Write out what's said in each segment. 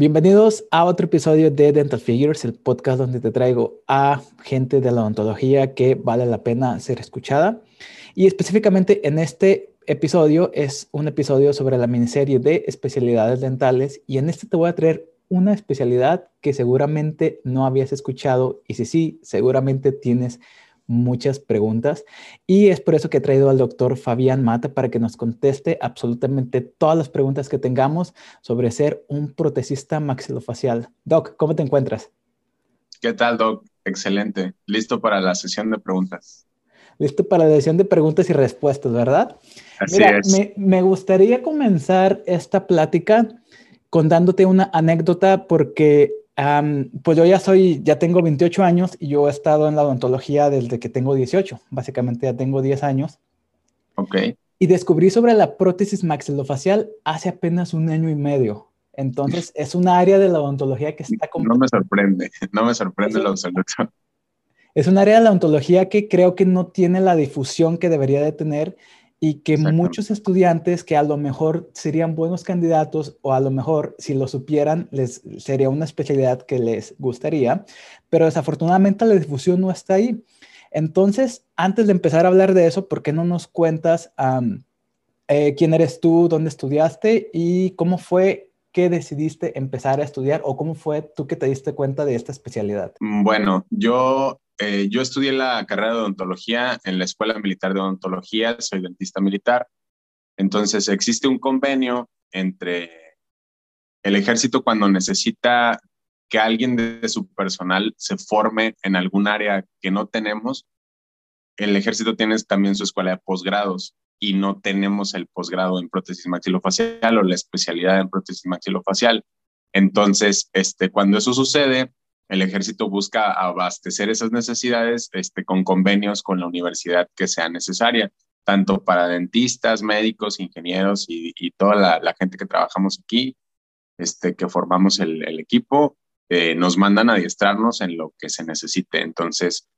Bienvenidos a otro episodio de Dental Figures, el podcast donde te traigo a gente de la odontología que vale la pena ser escuchada. Y específicamente en este episodio es un episodio sobre la miniserie de especialidades dentales y en este te voy a traer una especialidad que seguramente no habías escuchado y si sí, seguramente tienes muchas preguntas y es por eso que he traído al doctor Fabián Mata para que nos conteste absolutamente todas las preguntas que tengamos sobre ser un protesista maxilofacial. Doc, ¿cómo te encuentras? ¿Qué tal, Doc? Excelente. Listo para la sesión de preguntas. Listo para la sesión de preguntas y respuestas, ¿verdad? Así es. Me, me gustaría comenzar esta plática contándote una anécdota porque pues yo ya soy, ya tengo 28 años y yo he estado en la odontología desde que tengo 18. Básicamente ya tengo 10 años. Ok. Y descubrí sobre la prótesis maxilofacial hace apenas un año y medio. Entonces es un área de la odontología que está... No me sorprende, no me sorprende la absoluto. Es un área de la odontología que creo que no tiene la difusión que debería de tener y que muchos estudiantes que a lo mejor serían buenos candidatos o a lo mejor si lo supieran les sería una especialidad que les gustaría, pero desafortunadamente la difusión no está ahí. Entonces, antes de empezar a hablar de eso, ¿por qué no nos cuentas eh, quién eres tú, dónde estudiaste y cómo fue que decidiste empezar a estudiar o cómo fue tú que te diste cuenta de esta especialidad? Mm, bueno, yo eh, yo estudié la carrera de odontología en la Escuela Militar de Odontología, soy dentista militar. Entonces, existe un convenio entre el ejército cuando necesita que alguien de su personal se forme en algún área que no tenemos. El ejército tiene también su escuela de posgrados y no tenemos el posgrado en prótesis maxilofacial o la especialidad en prótesis maxilofacial. Entonces, este, cuando eso sucede, el ejército busca abastecer esas necesidades este, con convenios con la universidad que sea necesaria, tanto para dentistas, médicos, ingenieros y, toda la, gente que trabajamos aquí, este, que formamos el, equipo, eh, nos mandan a adiestrarnos en lo que se necesite. Entonces,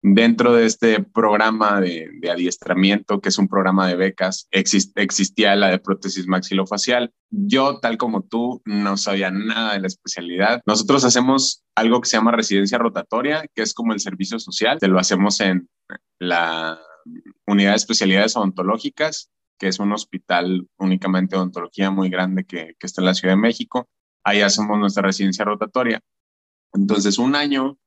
Dentro de este programa de, adiestramiento, que es un programa de becas, existía la de prótesis maxilofacial. Yo, tal como tú, no sabía nada de la especialidad. Nosotros hacemos algo que se llama residencia rotatoria, que es como el servicio social. Te lo hacemos en la unidad de especialidades odontológicas, que es un hospital únicamente de odontología muy grande que, que está en la Ciudad de México. Ahí hacemos nuestra residencia rotatoria. Entonces, un año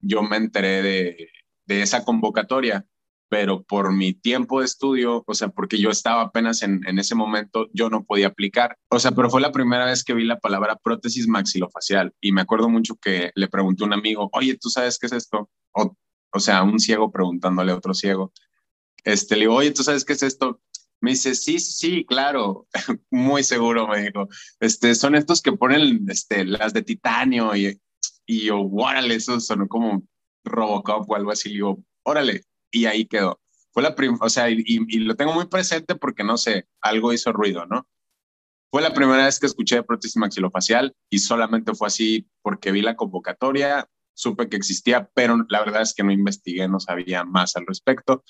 yo me enteré de, de esa convocatoria, pero por mi tiempo de estudio, o sea, porque yo estaba apenas en, en, ese momento, yo no podía aplicar. O sea, pero fue la primera vez que vi la palabra prótesis maxilofacial y me acuerdo mucho que le pregunté a un amigo, oye, ¿tú sabes qué es esto? O, o sea, un ciego preguntándole a otro ciego. Este, le digo, oye, ¿tú sabes qué es esto? Me dice, sí, sí, claro, muy seguro, me dijo. Este, son estos que ponen este, las de titanio y, y yo, órale, esos son como Robocop o algo así, y digo, órale, y ahí quedó. Fue la primera, o sea, y, lo tengo muy presente porque no sé, algo hizo ruido, ¿no? Fue la primera vez que escuché de prótesis maxilofacial y solamente fue así porque vi la convocatoria, supe que existía, pero la verdad es que no investigué, no sabía más al respecto.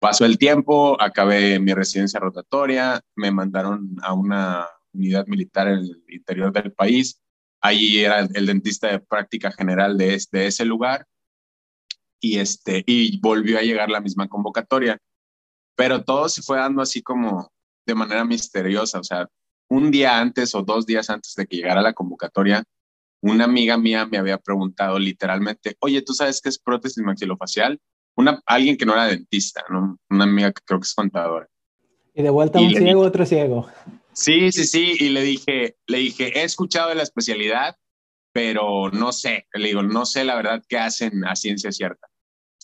Pasó el tiempo, acabé mi residencia rotatoria, me mandaron a una unidad militar en el interior del país. Allí era el, dentista de práctica general de, de ese lugar y, este, y volvió a llegar la misma convocatoria. Pero todo se fue dando así como de manera misteriosa, o sea, un día antes o dos días antes de que llegara la convocatoria, una amiga mía me había preguntado literalmente, oye, ¿tú sabes qué es prótesis maxilofacial? Una, alguien que no era dentista, ¿no? Una amiga que creo que es contadora. Y de vuelta un ciego, otro ciego. Sí, sí, sí, y le dije, le dije, he escuchado de la especialidad, pero no sé, le digo, no sé la verdad qué hacen a ciencia cierta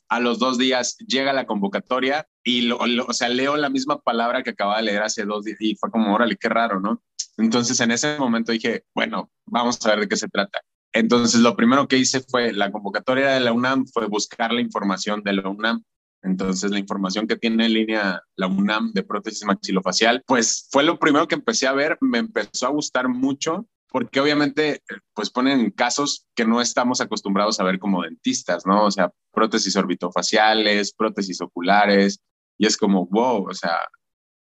a los dos días llega la convocatoria y, lo, o sea, leo la misma palabra que acababa de leer hace dos días y fue como, órale, qué raro, ¿no? Entonces en ese momento dije, bueno, vamos a ver de qué se trata. Entonces lo primero que hice fue, la convocatoria de la UNAM fue buscar la información de la UNAM. Entonces la información que tiene en línea la UNAM de prótesis maxilofacial, pues fue lo primero que empecé a ver, me empezó a gustar mucho porque obviamente pues ponen casos que no estamos acostumbrados a ver como dentistas, ¿no? O sea, prótesis orbitofaciales, prótesis oculares, y es como, wow, o sea,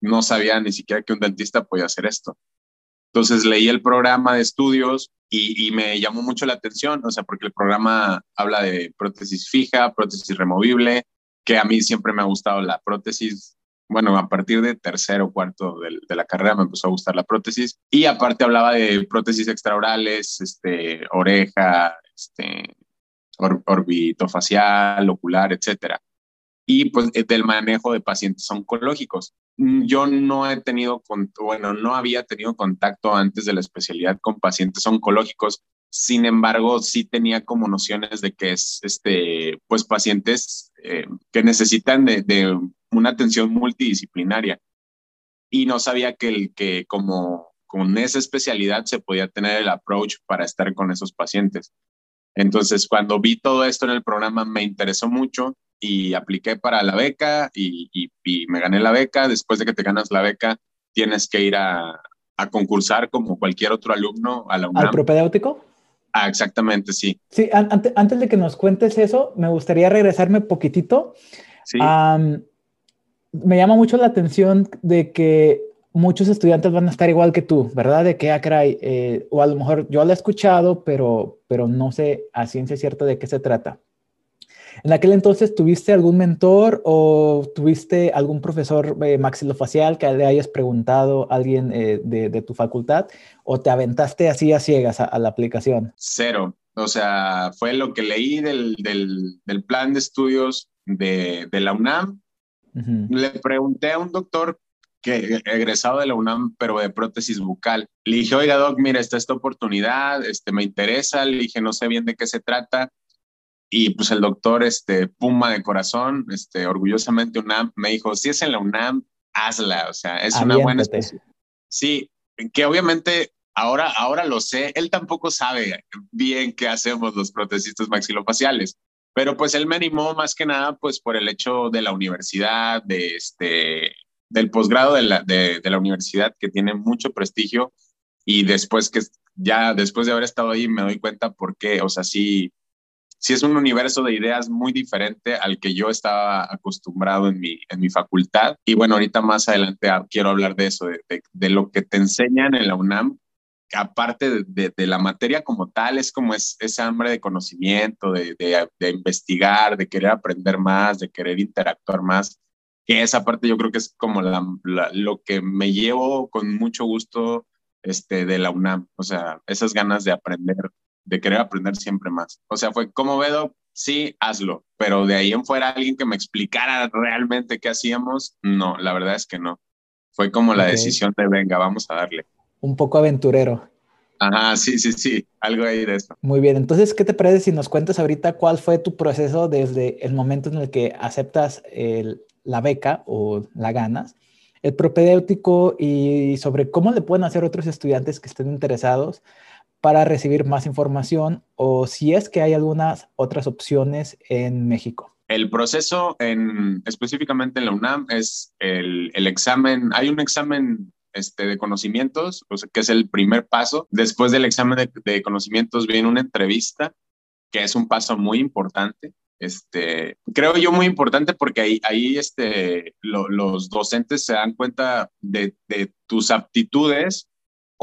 no sabía ni siquiera que un dentista podía hacer esto. Entonces leí el programa de estudios y, me llamó mucho la atención, o sea, porque el programa habla de prótesis fija, prótesis removible, que a mí siempre me ha gustado la prótesis. Bueno, a partir de tercero o cuarto de, la carrera me empezó a gustar la prótesis. Y aparte hablaba de prótesis extraorales, este, oreja, este, orbitofacial, ocular, etcétera. Y pues del manejo de pacientes oncológicos. Mm, yo no he tenido, bueno, no había tenido contacto antes de la especialidad con pacientes oncológicos. Sin embargo, sí tenía como nociones de que es, este, pues, pacientes eh, que necesitan de, una atención multidisciplinaria. Y no sabía que, el, que como con esa especialidad se podía tener el approach para estar con esos pacientes. Entonces, cuando vi todo esto en el programa, me interesó mucho y apliqué para la beca y, me gané la beca. Después de que te ganas la beca, tienes que ir a, concursar como cualquier otro alumno a la UNAM. ¿Al propedéutico? Ah, exactamente, sí. Sí, antes de que nos cuentes eso, me gustaría regresarme poquitito. Sí. me llama mucho la atención de que muchos estudiantes van a estar igual que tú, ¿verdad? De que, ah, eh, o a lo mejor yo lo he escuchado, pero, pero no sé a ciencia cierta de qué se trata. ¿En aquel entonces tuviste algún mentor o tuviste algún profesor eh, maxilofacial que le hayas preguntado a alguien eh, de, tu facultad o te aventaste así a ciegas a, la aplicación? Cero. O sea, fue lo que leí del, del, plan de estudios de, de la UNAM. Le pregunté a un doctor que egresado de la UNAM, pero de prótesis bucal. Le dije, oiga, doc, mira, está esta oportunidad, este, me interesa. Le dije, no sé bien de qué se trata. Y pues el doctor, este, Puma de corazón, este, orgullosamente UNAM, me dijo, si es en la UNAM, hazla. O sea, es una buena especie. Sí, que obviamente ahora, ahora lo sé. Él tampoco sabe bien qué hacemos los protesistas maxilofaciales. Pero pues él me animó más que nada pues por el hecho de la universidad, de este, del posgrado de la, de, la universidad que tiene mucho prestigio y después que ya después de haber estado ahí me doy cuenta por qué, o sea, sí, sí es un universo de ideas muy diferente al que yo estaba acostumbrado en mi, en mi facultad. Y bueno, ahorita más adelante quiero hablar de eso, de, de, lo que te enseñan en la UNAM, aparte de, de, la materia como tal, es como es, ese hambre de conocimiento, de, de, investigar, de querer aprender más, de querer interactuar más que esa parte yo creo que es como la, lo que me llevo con mucho gusto este, de la UNAM, o sea, esas ganas de aprender, de querer aprender siempre más. O sea, fue como Vedo, sí, hazlo, pero de ahí en fuera alguien que me explicara realmente qué hacíamos, no, la verdad es que no. Fue como la decisión de, venga, vamos a darle. Un poco aventurero. Ajá, sí, sí, sí, algo ahí de eso. Muy bien, entonces, ¿qué te parece si nos cuentas ahorita cuál fue tu proceso desde el momento en el que aceptas el, la beca o la ganas, el propedéutico y sobre cómo le pueden hacer otros estudiantes que estén interesados para recibir más información o si es que hay algunas otras opciones en México. El proceso en, específicamente en la UNAM es el, examen, hay un examen este, de conocimientos, que es el primer paso. Después del examen de, conocimientos viene una entrevista, que es un paso muy importante este, creo yo muy importante porque ahí, ahí este, los docentes se dan cuenta de, tus aptitudes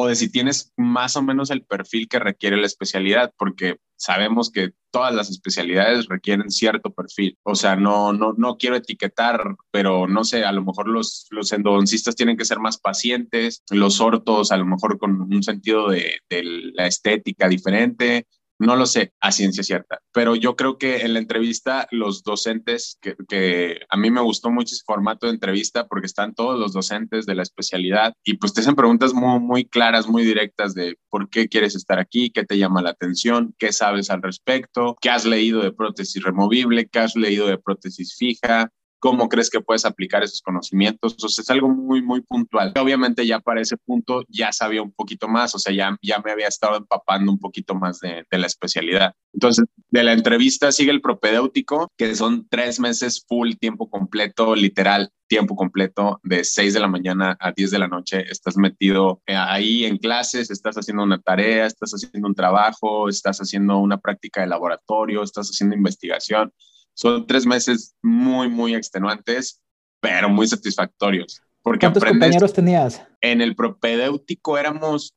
o de si tienes más o menos el perfil que requiere la especialidad, porque sabemos que todas las especialidades requieren cierto perfil. O sea, no, no, no quiero etiquetar, pero no sé, a lo mejor los, los endodoncistas tienen que ser más pacientes, los ortos a lo mejor con un sentido de, de la estética diferente, no lo sé a ciencia cierta, pero yo creo que en la entrevista los docentes, que, a mí me gustó mucho ese formato de entrevista porque están todos los docentes de la especialidad y pues te hacen preguntas muy, muy claras, muy directas de por qué quieres estar aquí, qué te llama la atención, qué sabes al respecto, qué has leído de prótesis removible, qué has leído de prótesis fija, cómo crees que puedes aplicar esos conocimientos. O sea, es algo muy, muy puntual. Obviamente ya para ese punto ya sabía un poquito más, o sea, ya, ya me había estado empapando un poquito más de, de la especialidad. Entonces, de la entrevista sigue el propedéutico, que son tres meses full tiempo completo, literal, tiempo completo, de 6 de la mañana a 10 de la noche. Estás metido eh, ahí en clases, estás haciendo una tarea, estás haciendo un trabajo, estás haciendo una práctica de laboratorio, estás haciendo investigación. Son tres meses muy, muy extenuantes, pero muy satisfactorios. Porque ¿Cuántos compañeros tenías? En el propedéutico éramos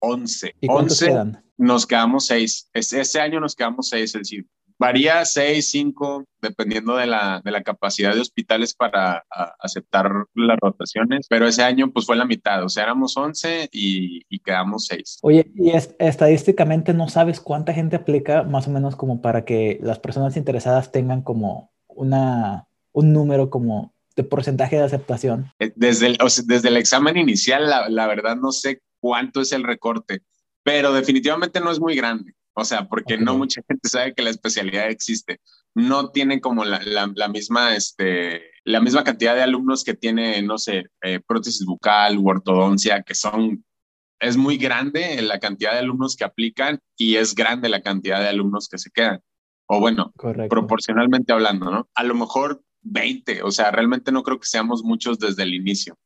11. ¿Y cuántos 11 quedan? nos quedamos seis. Ese, ese año nos quedamos seis, es decir, varía seis, cinco, dependiendo de la, de la capacidad de hospitales para a, aceptar las rotaciones, pero ese año pues fue la mitad, o sea, éramos 11 y, y quedamos seis. Oye, y es, estadísticamente no sabes cuánta gente aplica, más o menos como para que las personas interesadas tengan como una, un número como de porcentaje de aceptación. Eh, desde el, o sea, desde el examen inicial, la, la verdad no sé cuánto es el recorte, pero definitivamente no es muy grande. O sea, porque okay. no mucha gente sabe que la especialidad existe. No tiene como la, la, la, misma, este, la misma cantidad de alumnos que tiene, no sé, eh, prótesis bucal u ortodoncia, que son, es muy grande la cantidad de alumnos que aplican y es grande la cantidad de alumnos que se quedan. O bueno, Correcto. proporcionalmente hablando, ¿no? A lo mejor 20, o sea, realmente no creo que seamos muchos desde el inicio.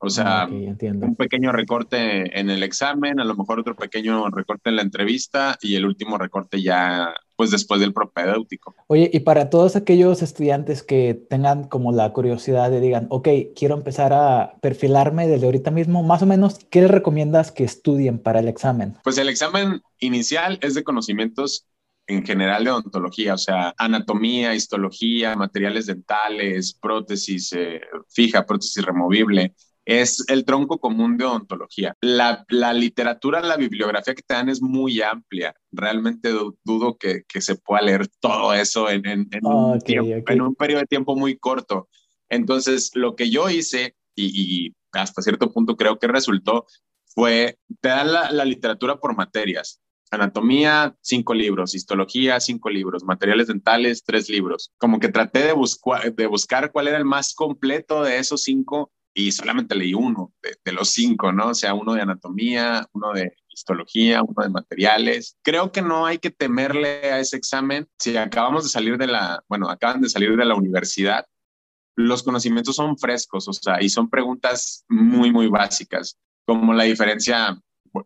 O sea, okay, un pequeño recorte en el examen, a lo mejor otro pequeño recorte en la entrevista y el último recorte ya, pues después del propedéutico. Oye, y para todos aquellos estudiantes que tengan como la curiosidad de digan, ok, quiero empezar a perfilarme desde ahorita mismo, más o menos, ¿qué les recomiendas que estudien para el examen? Pues el examen inicial es de conocimientos en general de odontología, o sea, anatomía, histología, materiales dentales, prótesis eh, fija, prótesis removible, es el tronco común de odontología. La, la, literatura, la bibliografía que te dan es muy amplia. Realmente dudo que, que se pueda leer todo eso en, en, en, oh, un, okay, tiempo, okay. en un periodo de tiempo muy corto. Entonces, lo que yo hice, y, y hasta cierto punto creo que resultó, fue, te dan la, la literatura por materias. Anatomía, cinco libros, histología, cinco libros, materiales dentales, tres libros. Como que traté de, buscar, de buscar cuál era el más completo de esos cinco y solamente leí uno de, los cinco, ¿no? O sea, uno de anatomía, uno de histología, uno de materiales. Creo que no hay que temerle a ese examen. Si acabamos de salir de la, bueno, acaban de salir de la universidad, los conocimientos son frescos, o sea, y son preguntas muy, muy básicas, como la diferencia,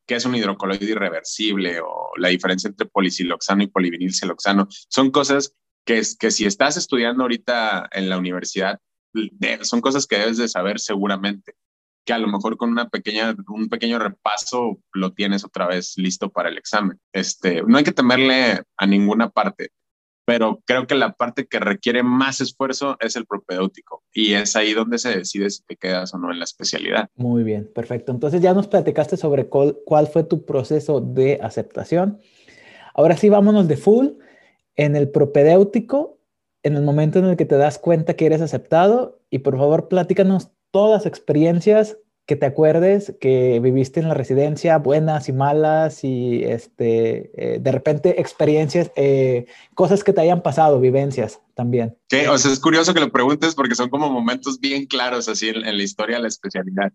¿qué es un hidrocoloide irreversible? O la diferencia entre polisiloxano y polivinilsiloxano. Son cosas que, que si estás estudiando ahorita en la universidad, son cosas que debes de saber seguramente, que a lo mejor con una pequeña, un pequeño repaso lo tienes otra vez listo para el examen. Este, no hay que temerle a ninguna parte, pero creo que la parte que requiere más esfuerzo es el propedéutico y es ahí donde se decide si te quedas o no en la especialidad. Muy bien, perfecto. Entonces ya nos platicaste sobre cuál, cuál fue tu proceso de aceptación. Ahora sí, vámonos de full. En el propedéutico, en el momento en el que te das cuenta que eres aceptado y por favor platícanos todas las experiencias que te acuerdes que viviste en la residencia, buenas y malas y este, eh, de repente experiencias, eh, cosas que te hayan pasado, vivencias también. Sí, o sea, es curioso que lo preguntes porque son como momentos bien claros así en, la historia de la especialidad.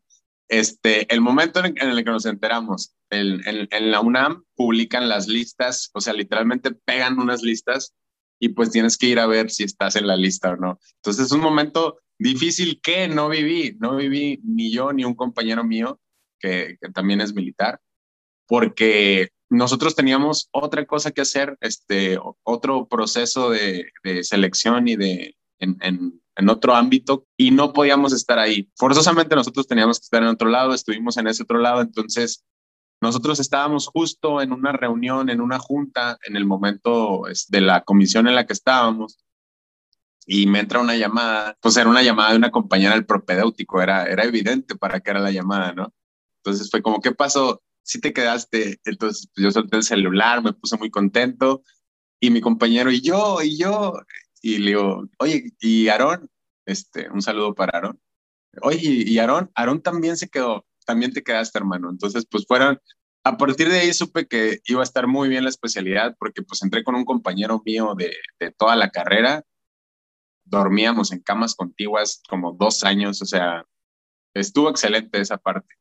Este, el momento en, el que nos enteramos, en, en, en la UNAM publican las listas, o sea, literalmente pegan unas listas y pues tienes que ir a ver si estás en la lista o no. Entonces es un momento difícil que no viví, no viví ni yo ni un compañero mío que, que también es militar, porque nosotros teníamos otra cosa que hacer, este, otro proceso de, de selección y de en, en, en, otro ámbito y no podíamos estar ahí. Forzosamente nosotros teníamos que estar en otro lado, estuvimos en ese otro lado, entonces nosotros estábamos justo en una reunión, en una junta, en el momento de la comisión en la que estábamos, y me entra una llamada, pues era una llamada de una compañera del propedéutico, era, era evidente para qué era la llamada, ¿no? Entonces fue como, ¿qué pasó? Si te quedaste, entonces pues, yo solté el celular, me puse muy contento, y mi compañero, y yo, y yo, y le digo, oye, y Aarón, este, un saludo para Aarón. Oye, y Aarón, Aarón también se quedó, también te quedaste, hermano. Entonces, pues fueron, a partir de ahí supe que iba a estar muy bien la especialidad porque pues entré con un compañero mío de, de toda la carrera, dormíamos en camas contiguas como dos años, o sea, estuvo excelente esa parte.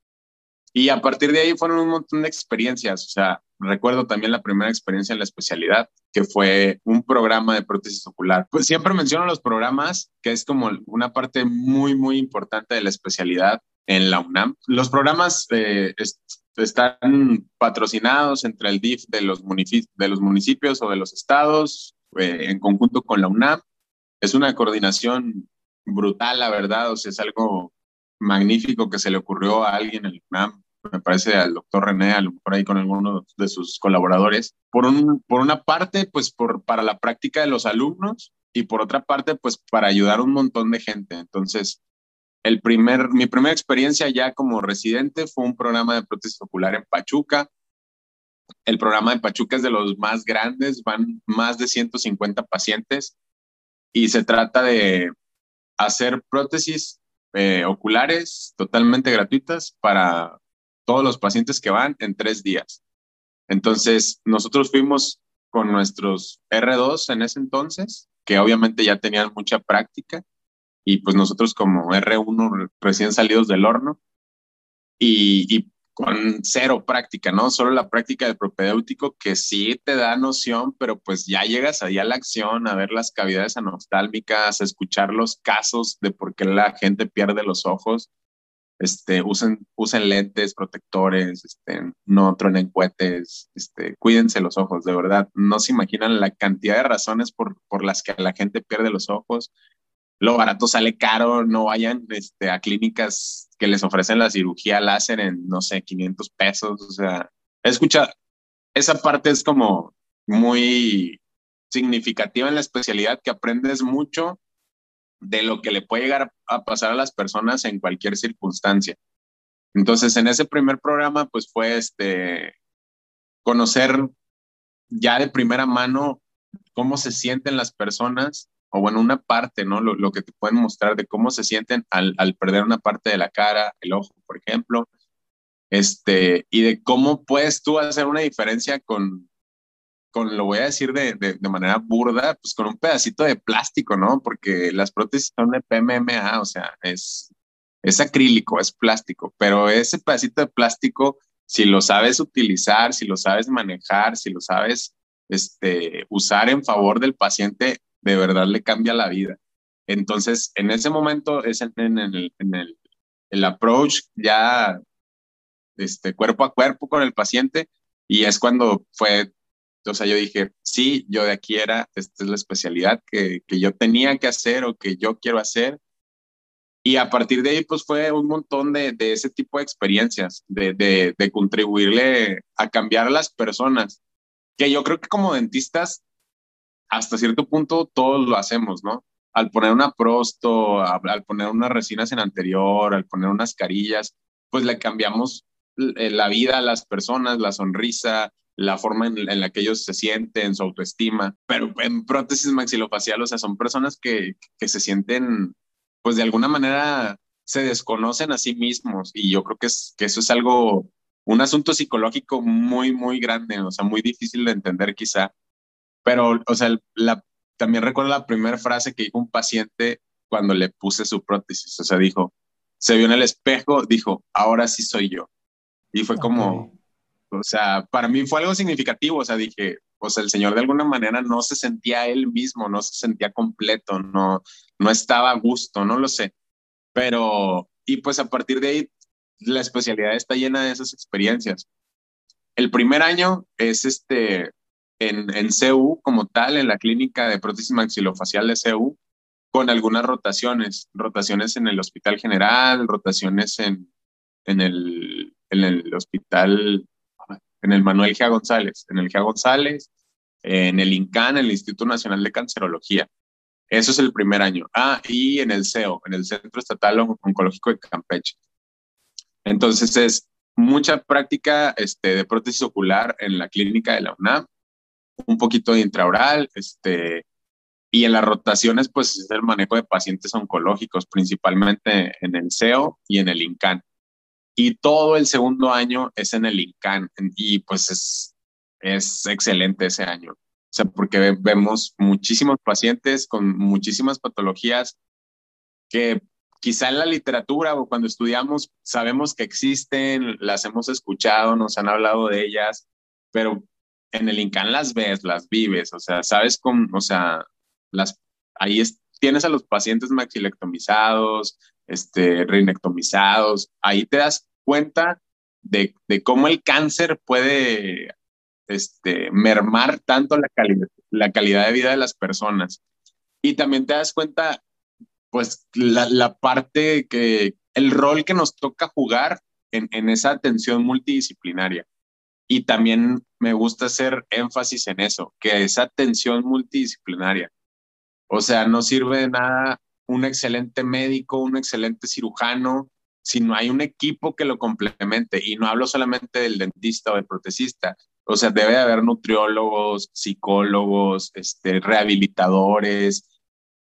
Y a partir de ahí fueron un montón de experiencias, o sea, recuerdo también la primera experiencia en la especialidad, que fue un programa de prótesis ocular. Pues siempre menciono los programas, que es como una parte muy, muy importante de la especialidad en la UNAM. Los programas eh, est están patrocinados entre el DIF de los, de los municipios o de los estados, eh, en conjunto con la UNAM. Es una coordinación brutal, la verdad, o sea, es algo magnífico que se le ocurrió a alguien en el UNAM me parece al doctor René, a lo mejor ahí con alguno de sus colaboradores. Por, un, por una parte, pues por, para la práctica de los alumnos y por otra parte, pues para ayudar a un montón de gente. Entonces, el primer, mi primera experiencia ya como residente fue un programa de prótesis ocular en Pachuca. El programa de Pachuca es de los más grandes, van más de 150 pacientes y se trata de hacer prótesis eh, oculares totalmente gratuitas para todos los pacientes que van en tres días. Entonces, nosotros fuimos con nuestros R2 en ese entonces, que obviamente ya tenían mucha práctica, y pues nosotros como R1 recién salidos del horno, y, con cero práctica, ¿no? Solo la práctica del propedéutico que sí te da noción, pero pues ya llegas ahí a la acción, a ver las cavidades anostálmicas, a escuchar los casos de por qué la gente pierde los ojos. Este, usen, usen lentes protectores, este, no tronen cohetes, este, cuídense los ojos, de verdad. No se imaginan la cantidad de razones por, por las que la gente pierde los ojos lo barato sale caro, no vayan este, a clínicas que les ofrecen la cirugía láser en, no sé, 500 pesos. O sea, escucha, esa parte es como muy significativa en la especialidad que aprendes mucho de lo que le puede llegar a pasar a las personas en cualquier circunstancia. Entonces, en ese primer programa, pues fue este, conocer ya de primera mano cómo se sienten las personas o bueno, una parte, ¿no? Lo, que te pueden mostrar de cómo se sienten al, perder una parte de la cara, el ojo, por ejemplo, este, y de cómo puedes tú hacer una diferencia con, con lo voy a decir de, de, manera burda, pues con un pedacito de plástico, ¿no? Porque las prótesis son de PMMA, o sea, es, es acrílico, es plástico, pero ese pedacito de plástico, si lo sabes utilizar, si lo sabes manejar, si lo sabes este, usar en favor del paciente, de verdad le cambia la vida. Entonces, en ese momento es en, el, en el, el, approach ya este, cuerpo a cuerpo con el paciente y es cuando fue, o sea, yo dije, sí, yo de aquí era, esta es la especialidad que, que yo tenía que hacer o que yo quiero hacer. Y a partir de ahí, pues fue un montón de, de ese tipo de experiencias, de, de, de contribuirle a cambiar a las personas, que yo creo que como dentistas hasta cierto punto todos lo hacemos, ¿no? Al poner una prosto, al poner unas resinas en anterior, al poner unas carillas, pues le cambiamos eh, la vida a las personas, la sonrisa, la forma en, la que ellos se sienten, su autoestima. Pero en prótesis maxilofacial, o sea, son personas que, que se sienten, pues de alguna manera se desconocen a sí mismos y yo creo que, es, que eso es algo, un asunto psicológico muy, muy grande, o sea, muy difícil de entender quizá pero, o sea, la, también recuerdo la primera frase que dijo un paciente cuando le puse su prótesis. O sea, dijo, se vio en el espejo, dijo, ahora sí soy yo. Y fue como, o sea, para mí fue algo significativo. O sea, dije, o sea, el señor de alguna manera no se sentía él mismo, no se sentía completo, no, no estaba a gusto, no lo sé. Pero, y pues a partir de ahí, la especialidad está llena de esas experiencias. El primer año es este, en, en CU como tal, en la clínica de prótesis maxilofacial de CU, con algunas rotaciones, rotaciones en el Hospital General, rotaciones en, en, el, en el hospital, en el Manuel G. González, en el G. González, en el INCAN, el Instituto Nacional de Cancerología. Eso es el primer año. Ah, y en el CEO, en el Centro Estatal Oncológico de Campeche. Entonces es mucha práctica este, de prótesis ocular en la clínica de la UNAM un poquito de intraoral, este, y en las rotaciones, pues es el manejo de pacientes oncológicos, principalmente en el CEO y en el INCAN. Y todo el segundo año es en el INCAN, y pues es, es excelente ese año. O sea, porque vemos muchísimos pacientes con muchísimas patologías que quizá en la literatura o cuando estudiamos sabemos que existen, las hemos escuchado, nos han hablado de ellas, pero en el INCAN las ves, las vives, o sea, sabes cómo, o sea, las, ahí tienes a los pacientes maxilectomizados, este, reinectomizados, ahí te das cuenta de, cómo el cáncer puede este, mermar tanto la, calidad, de vida de las personas. Y también te das cuenta, pues, la, parte que, el rol que nos toca jugar en esa atención multidisciplinaria. Y también me gusta hacer énfasis en eso, que esa atención multidisciplinaria. O sea, no sirve de nada un excelente médico, un excelente cirujano, si no hay un equipo que lo complemente. Y no hablo solamente del dentista o del protecista. O sea, debe haber nutriólogos, psicólogos, este, rehabilitadores,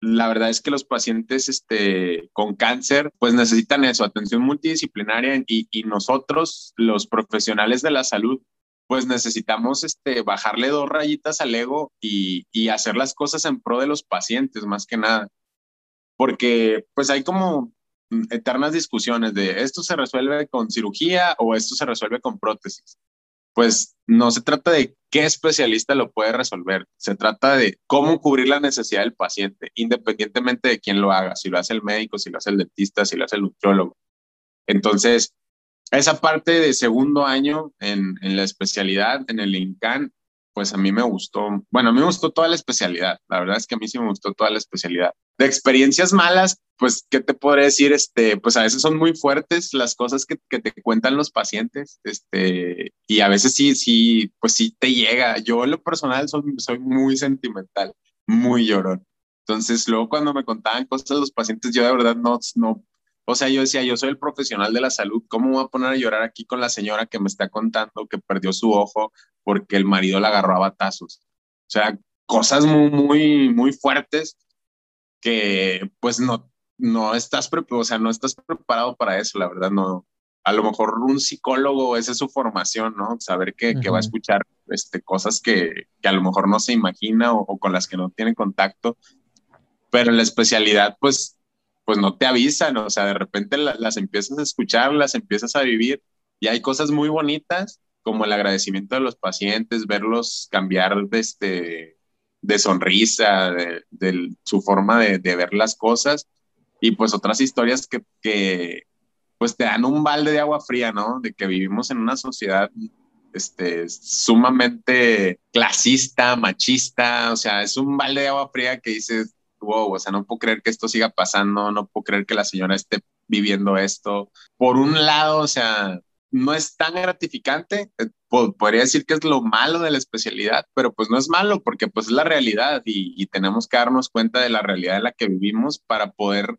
la verdad es que los pacientes este, con cáncer pues necesitan eso, atención multidisciplinaria y, y nosotros, los profesionales de la salud, pues necesitamos este, bajarle dos rayitas al ego y, y hacer las cosas en pro de los pacientes más que nada. Porque pues hay como eternas discusiones de esto se resuelve con cirugía o esto se resuelve con prótesis pues no se trata de qué especialista lo puede resolver, se trata de cómo cubrir la necesidad del paciente, independientemente de quién lo haga, si lo hace el médico, si lo hace el dentista, si lo hace el nutriólogo. Entonces, esa parte de segundo año en, en la especialidad, en el INCAN, pues a mí me gustó, bueno, a mí me gustó toda la especialidad, la verdad es que a mí sí me gustó toda la especialidad. De experiencias malas, pues, ¿qué te podré decir? Este, pues a veces son muy fuertes las cosas que, que te cuentan los pacientes, este, y a veces sí, sí, pues sí te llega. Yo lo personal soy, soy muy sentimental, muy llorón. Entonces, luego cuando me contaban cosas los pacientes, yo de verdad no, no, o sea, yo decía, yo soy el profesional de la salud, ¿cómo voy a poner a llorar aquí con la señora que me está contando que perdió su ojo porque el marido la agarró a batazos? O sea, cosas muy, muy, muy fuertes que pues no, no estás, o sea, no estás preparado para eso, la verdad, no. A lo mejor un psicólogo, esa es su formación, ¿no? Saber que, que va a escuchar este, cosas que, que, a lo mejor no se imagina o, o con las que no tiene contacto, pero la especialidad, pues pues no te avisan, o sea, de repente las empiezas a escuchar, las empiezas a vivir y hay cosas muy bonitas como el agradecimiento de los pacientes, verlos cambiar de, este, de sonrisa, de, su forma de, ver las cosas y pues otras historias que, que pues te dan un balde de agua fría, ¿no? De que vivimos en una sociedad este, sumamente clasista, machista, o sea, es un balde de agua fría que dices, wow, o sea, no puedo creer que esto siga pasando, no puedo creer que la señora esté viviendo esto. Por un lado, o sea, no es tan gratificante, eh, podría decir que es lo malo de la especialidad, pero pues no es malo porque pues es la realidad y, tenemos que darnos cuenta de la realidad en la que vivimos para poder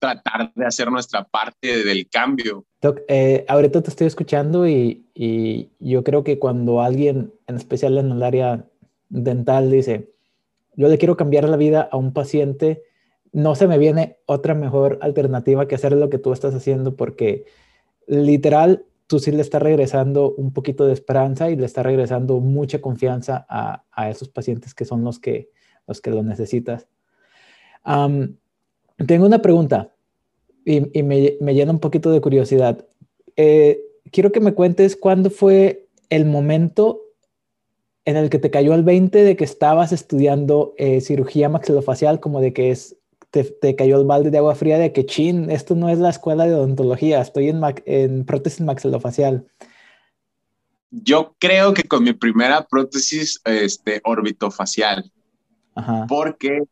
tratar de hacer nuestra parte del cambio. Doc, eh, ahorita te estoy escuchando y, y, yo creo que cuando alguien, en especial en el área dental, dice, yo le quiero cambiar la vida a un paciente, no se me viene otra mejor alternativa que hacer lo que tú estás haciendo porque literal tú sí le estás regresando un poquito de esperanza y le estás regresando mucha confianza a, a esos pacientes que son los que, los que lo necesitas. Tengo una pregunta y, y me, me, llena un poquito de curiosidad. Eh, quiero que me cuentes cuándo fue el momento en el que te cayó el 20 de que estabas estudiando eh, cirugía maxilofacial, como de que es, te, cayó el balde de agua fría de que, chin, esto no es la escuela de odontología, estoy en, en prótesis maxilofacial? Yo creo que con mi primera prótesis este, orbitofacial, Ajá. porque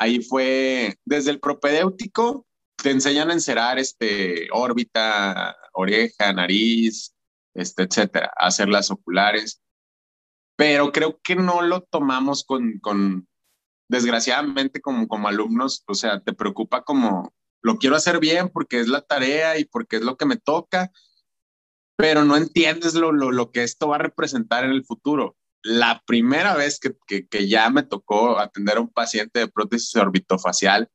ahí fue desde el propedéutico, te enseñan a encerar este, órbita, oreja, nariz, este, etcétera, hacer las oculares pero creo que no lo tomamos con, con desgraciadamente como, como alumnos, o sea, te preocupa como, lo quiero hacer bien porque es la tarea y porque es lo que me toca, pero no entiendes lo, lo, lo que esto va a representar en el futuro. La primera vez que, que, ya me tocó atender a un paciente de prótesis orbitofacial,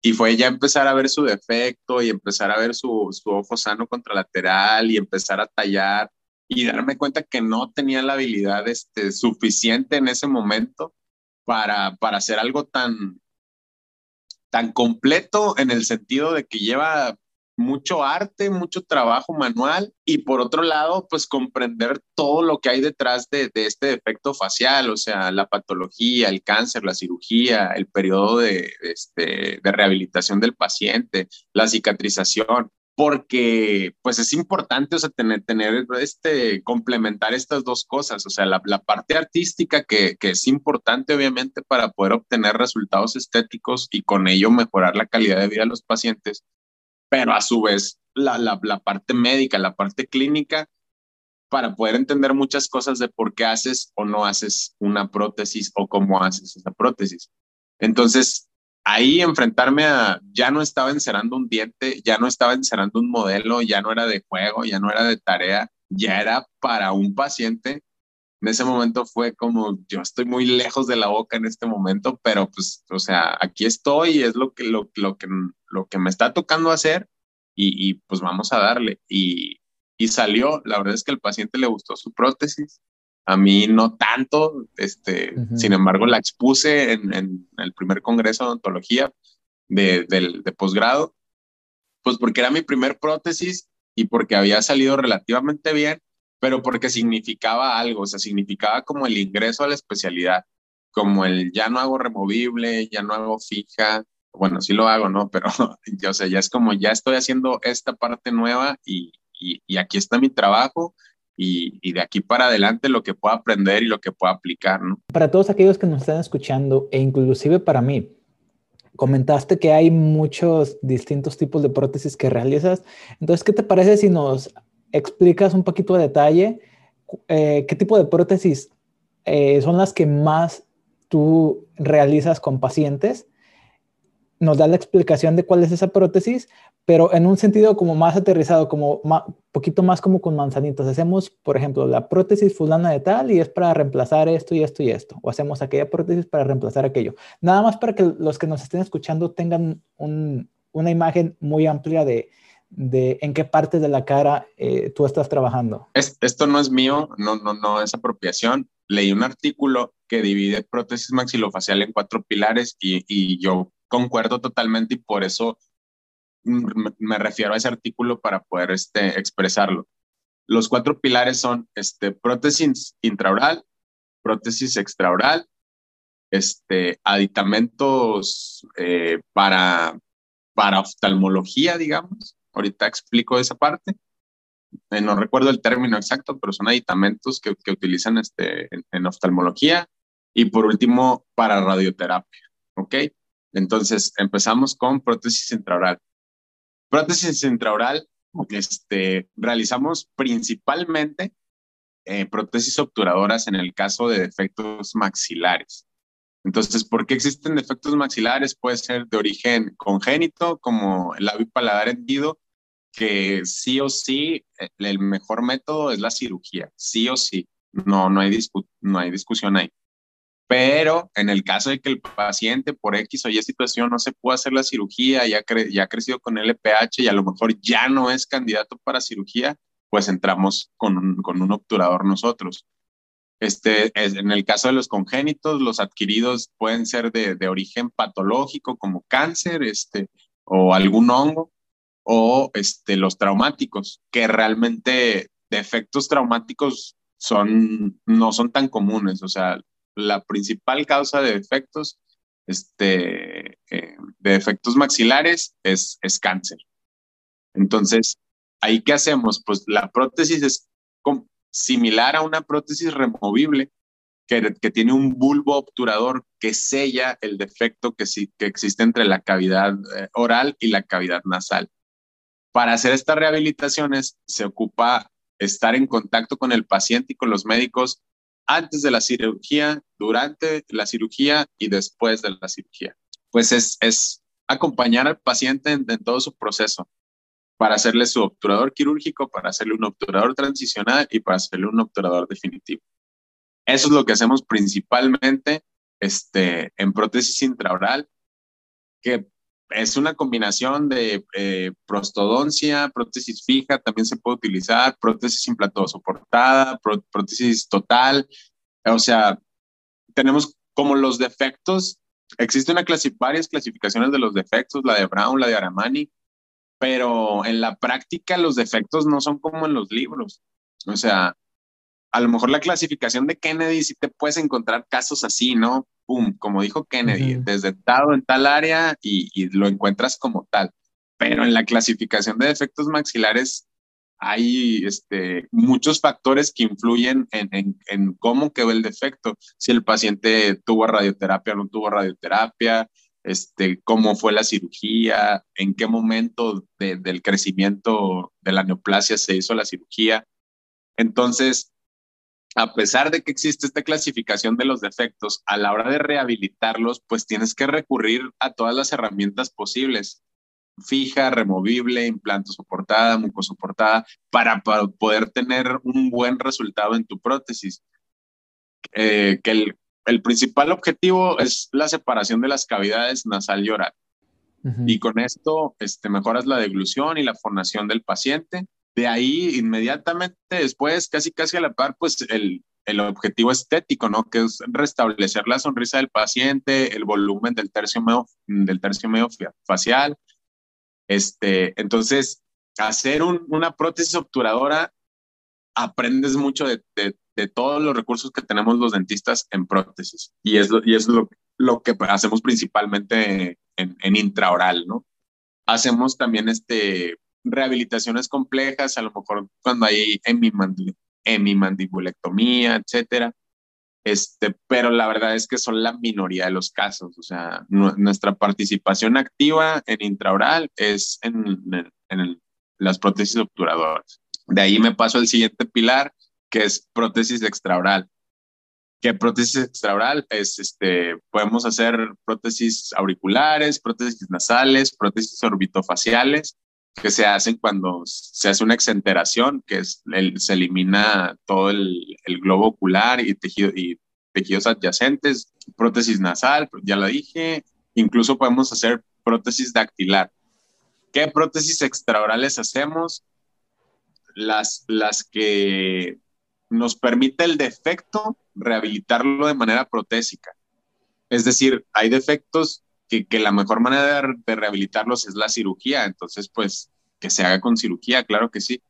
y fue ya empezar a ver su defecto y empezar a ver su, su ojo sano contralateral y empezar a tallar y darme cuenta que no tenía la habilidad este, suficiente en ese momento para, para hacer algo tan, tan completo en el sentido de que lleva mucho arte, mucho trabajo manual y por otro lado, pues comprender todo lo que hay detrás de, de, este defecto facial, o sea, la patología, el cáncer, la cirugía, el periodo de, este, de rehabilitación del paciente, la cicatrización porque pues es importante, o sea, tener, tener este, complementar estas dos cosas, o sea, la, la parte artística que, que, es importante obviamente para poder obtener resultados estéticos y con ello mejorar la calidad de vida de los pacientes, pero a su vez la, la, parte médica, la parte clínica, para poder entender muchas cosas de por qué haces o no haces una prótesis o cómo haces esa prótesis. Entonces, ahí enfrentarme a, ya no estaba encerrando un diente, ya no estaba encerrando un modelo, ya no era de juego, ya no era de tarea, ya era para un paciente. En ese momento fue como, yo estoy muy lejos de la boca en este momento, pero pues, o sea, aquí estoy, es lo que, lo, lo que, lo que me está tocando hacer y, y pues vamos a darle. Y, y salió, la verdad es que al paciente le gustó su prótesis, a mí no tanto, este, sin embargo la expuse en, en, el primer congreso de odontología de, de posgrado, pues porque era mi primer prótesis y porque había salido relativamente bien, pero porque significaba algo, o sea, significaba como el ingreso a la especialidad, como el ya no hago removible, ya no hago fija, bueno, sí lo hago, ¿no? Pero, o sea, ya es como, ya estoy haciendo esta parte nueva y, y, aquí está mi trabajo y, de aquí para adelante lo que pueda aprender y lo que pueda aplicar, ¿no? Para todos aquellos que nos están escuchando e inclusive para mí, comentaste que hay muchos distintos tipos de prótesis que realizas. Entonces, ¿qué te parece si nos explicas un poquito de detalle eh, qué tipo de prótesis eh, son las que más tú realizas con pacientes? Nos da la explicación de cuál es esa prótesis, pero en un sentido como más aterrizado, como un poquito más como con manzanitas. Hacemos, por ejemplo, la prótesis fulana de tal y es para reemplazar esto y esto y esto, o hacemos aquella prótesis para reemplazar aquello. Nada más para que los que nos estén escuchando tengan una imagen muy amplia de, de, en qué parte de la cara eh, tú estás trabajando. esto no es mío, no, no, no es apropiación. Leí un artículo que divide prótesis maxilofacial en cuatro pilares y, yo concuerdo totalmente y por eso me refiero a ese artículo para poder este, expresarlo. Los cuatro pilares son este, prótesis intraoral, prótesis extraoral, este, aditamentos eh, para oftalmología, digamos. Ahorita explico esa parte. Eh, no recuerdo el término exacto, pero son aditamentos que, utilizan este, en, en, oftalmología. Y por último, para radioterapia. ¿Ok? Entonces, empezamos con prótesis intraoral. Prótesis intraoral, este, realizamos principalmente eh, prótesis obturadoras en el caso de defectos maxilares. Entonces, ¿por qué existen defectos maxilares? Puede ser de origen congénito, como el labio paladar hendido, que sí o sí, eh, el mejor método es la cirugía, sí o sí. No, no hay, no hay discusión ahí. Pero en el caso de que el paciente por X o Y situación no se pueda hacer la cirugía, ya, ya ha crecido con LPH y a lo mejor ya no es candidato para cirugía, pues entramos con un, con un obturador nosotros. Este, en el caso de los congénitos, los adquiridos pueden ser de, de origen patológico como cáncer este, o algún hongo, o este, los traumáticos, que realmente defectos traumáticos son, no son tan comunes. O sea, la principal causa de defectos, este, eh, de defectos maxilares es, es cáncer. Entonces, ¿ahí qué hacemos? Pues la prótesis es similar a una prótesis removible que, que, tiene un bulbo obturador que sella el defecto que, sí, que existe entre la cavidad eh, oral y la cavidad nasal. Para hacer estas rehabilitaciones se ocupa estar en contacto con el paciente y con los médicos antes de la cirugía, durante la cirugía y después de la cirugía. Pues es, acompañar al paciente en, todo su proceso para hacerle su obturador quirúrgico, para hacerle un obturador transicional y para hacerle un obturador definitivo. Eso es lo que hacemos principalmente este, en prótesis intraoral, que es una combinación de eh, prostodoncia, prótesis fija, también se puede utilizar, prótesis implantado-soportada, prótesis total. O sea, tenemos como los defectos, existen una varias clasificaciones de los defectos, la de Brown, la de Aramani, pero en la práctica los defectos no son como en los libros. O sea, a lo mejor la clasificación de Kennedy sí te puedes encontrar casos así, ¿no? Pum, como dijo Kennedy, desde desde en tal área y, y, lo encuentras como tal. Pero en la clasificación de defectos maxilares hay este, muchos factores que influyen en, en, en, cómo quedó el defecto. Si el paciente tuvo radioterapia o no tuvo radioterapia, este, cómo fue la cirugía, en qué momento del crecimiento de la neoplasia se hizo la cirugía. Entonces, a pesar de que existe esta clasificación de los defectos, a la hora de rehabilitarlos, pues tienes que recurrir a todas las herramientas posibles fija, removible, implante soportada, mucosoportada, para, para poder tener un buen resultado en tu prótesis. Eh, que el, el, principal objetivo es la separación de las cavidades nasal y oral. Y con esto este, mejoras la deglución y la fonación del paciente. De ahí, inmediatamente después, casi casi a la par, pues el, el objetivo estético, ¿no? Que es restablecer la sonrisa del paciente, el volumen del tercio medio, del tercio medio facial, este, entonces, hacer una prótesis obturadora, aprendes mucho de, todos los recursos que tenemos los dentistas en prótesis. Y es lo, y es lo, lo que hacemos principalmente en, en, intraoral, ¿no? Hacemos también este, rehabilitaciones complejas, a lo mejor cuando hay hemimandibulectomía, etcétera. Este, pero la verdad es que son la minoría de los casos. O sea, nuestra participación activa en intraoral es en, en, las prótesis obturadoras. De ahí me paso al siguiente pilar, que es prótesis extraoral. ¿Qué prótesis extraoral? Es, este, podemos hacer prótesis auriculares, prótesis nasales, prótesis orbitofaciales, que se hacen cuando se hace una exenteración, que es el, se elimina todo el, el, globo ocular y, tejido, y tejidos adyacentes, prótesis nasal, ya lo dije, incluso podemos hacer prótesis dactilar. ¿Qué prótesis extraorales hacemos? Las, las que nos permite el defecto rehabilitarlo de manera protésica. Es decir, hay defectos que, la mejor manera de, rehabilitarlos es la cirugía, entonces pues que se haga con cirugía, claro que sí,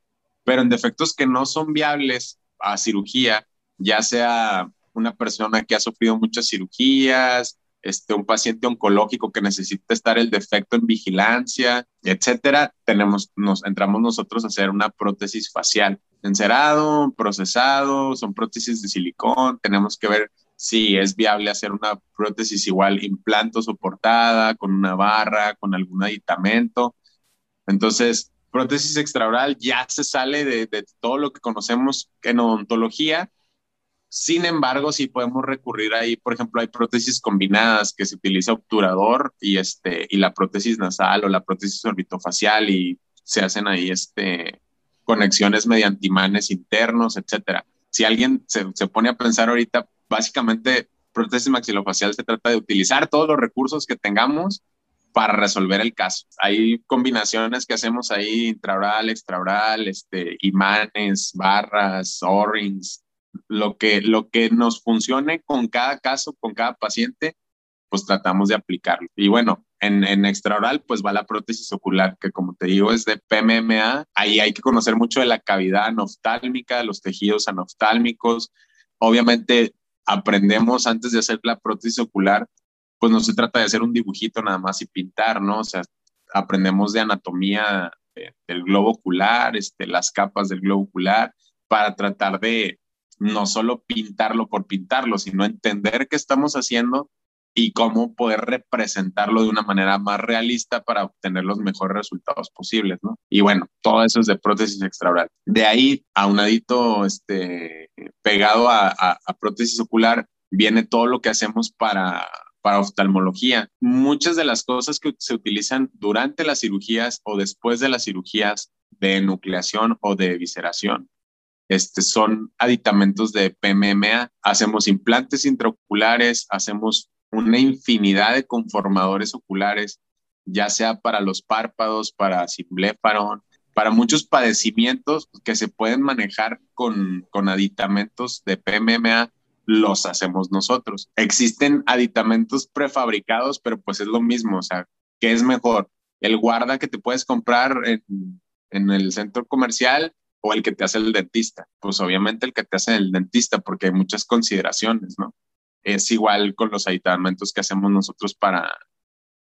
pero en defectos que no son viables a cirugía, ya sea una persona que ha sufrido muchas cirugías, este, un paciente oncológico que necesita estar el defecto en vigilancia, etcétera, tenemos, nos entramos nosotros a hacer una prótesis facial. Encerado, procesado, son prótesis de silicón, tenemos que ver si es viable hacer una prótesis igual implanto soportada, con una barra, con algún aditamento. Entonces, prótesis extraoral ya se sale de, de todo lo que conocemos en odontología. Sin embargo, sí podemos recurrir ahí, por ejemplo, hay prótesis combinadas que se utiliza obturador y, este, y la prótesis nasal o la prótesis orbitofacial y se hacen ahí este, conexiones mediante imanes internos, etcétera. Si alguien se, se pone a pensar ahorita, básicamente prótesis maxilofacial se trata de utilizar todos los recursos que tengamos para resolver el caso. Hay combinaciones que hacemos ahí intraoral, extraoral, este, imanes, barras, O-rings, lo que, lo que nos funcione con cada caso, con cada paciente, pues tratamos de aplicarlo. Y bueno, en, en extraoral, pues va la prótesis ocular, que como te digo es de PMMA. Ahí hay que conocer mucho de la cavidad anoftálmica, los tejidos anoftálmicos. Obviamente aprendemos antes de hacer la prótesis ocular, pues no se trata de hacer un dibujito nada más y pintar, ¿no? O sea, aprendemos de anatomía del globo ocular, este, las capas del globo ocular, para tratar de no solo pintarlo por pintarlo, sino entender qué estamos haciendo y cómo poder representarlo de una manera más realista para obtener los mejores resultados posibles, ¿no? Y bueno, todo eso es de prótesis extraoral. De ahí, aunadito, este, pegado a, a, prótesis ocular, viene todo lo que hacemos para, para oftalmología. Muchas de las cosas que se utilizan durante las cirugías o después de las cirugías de nucleación o de visceración este, son aditamentos de PMMA. Hacemos implantes intraoculares, hacemos una infinidad de conformadores oculares, ya sea para los párpados, para simblefarón, para muchos padecimientos que se pueden manejar con, con aditamentos de PMMA, los hacemos nosotros. Existen aditamentos prefabricados, pero pues es lo mismo, o sea, ¿qué es mejor? El guarda que te puedes comprar en, en el centro comercial o el que te hace el dentista. Pues obviamente el que te hace el dentista, porque hay muchas consideraciones, ¿no? Es igual con los aditamentos que hacemos nosotros para,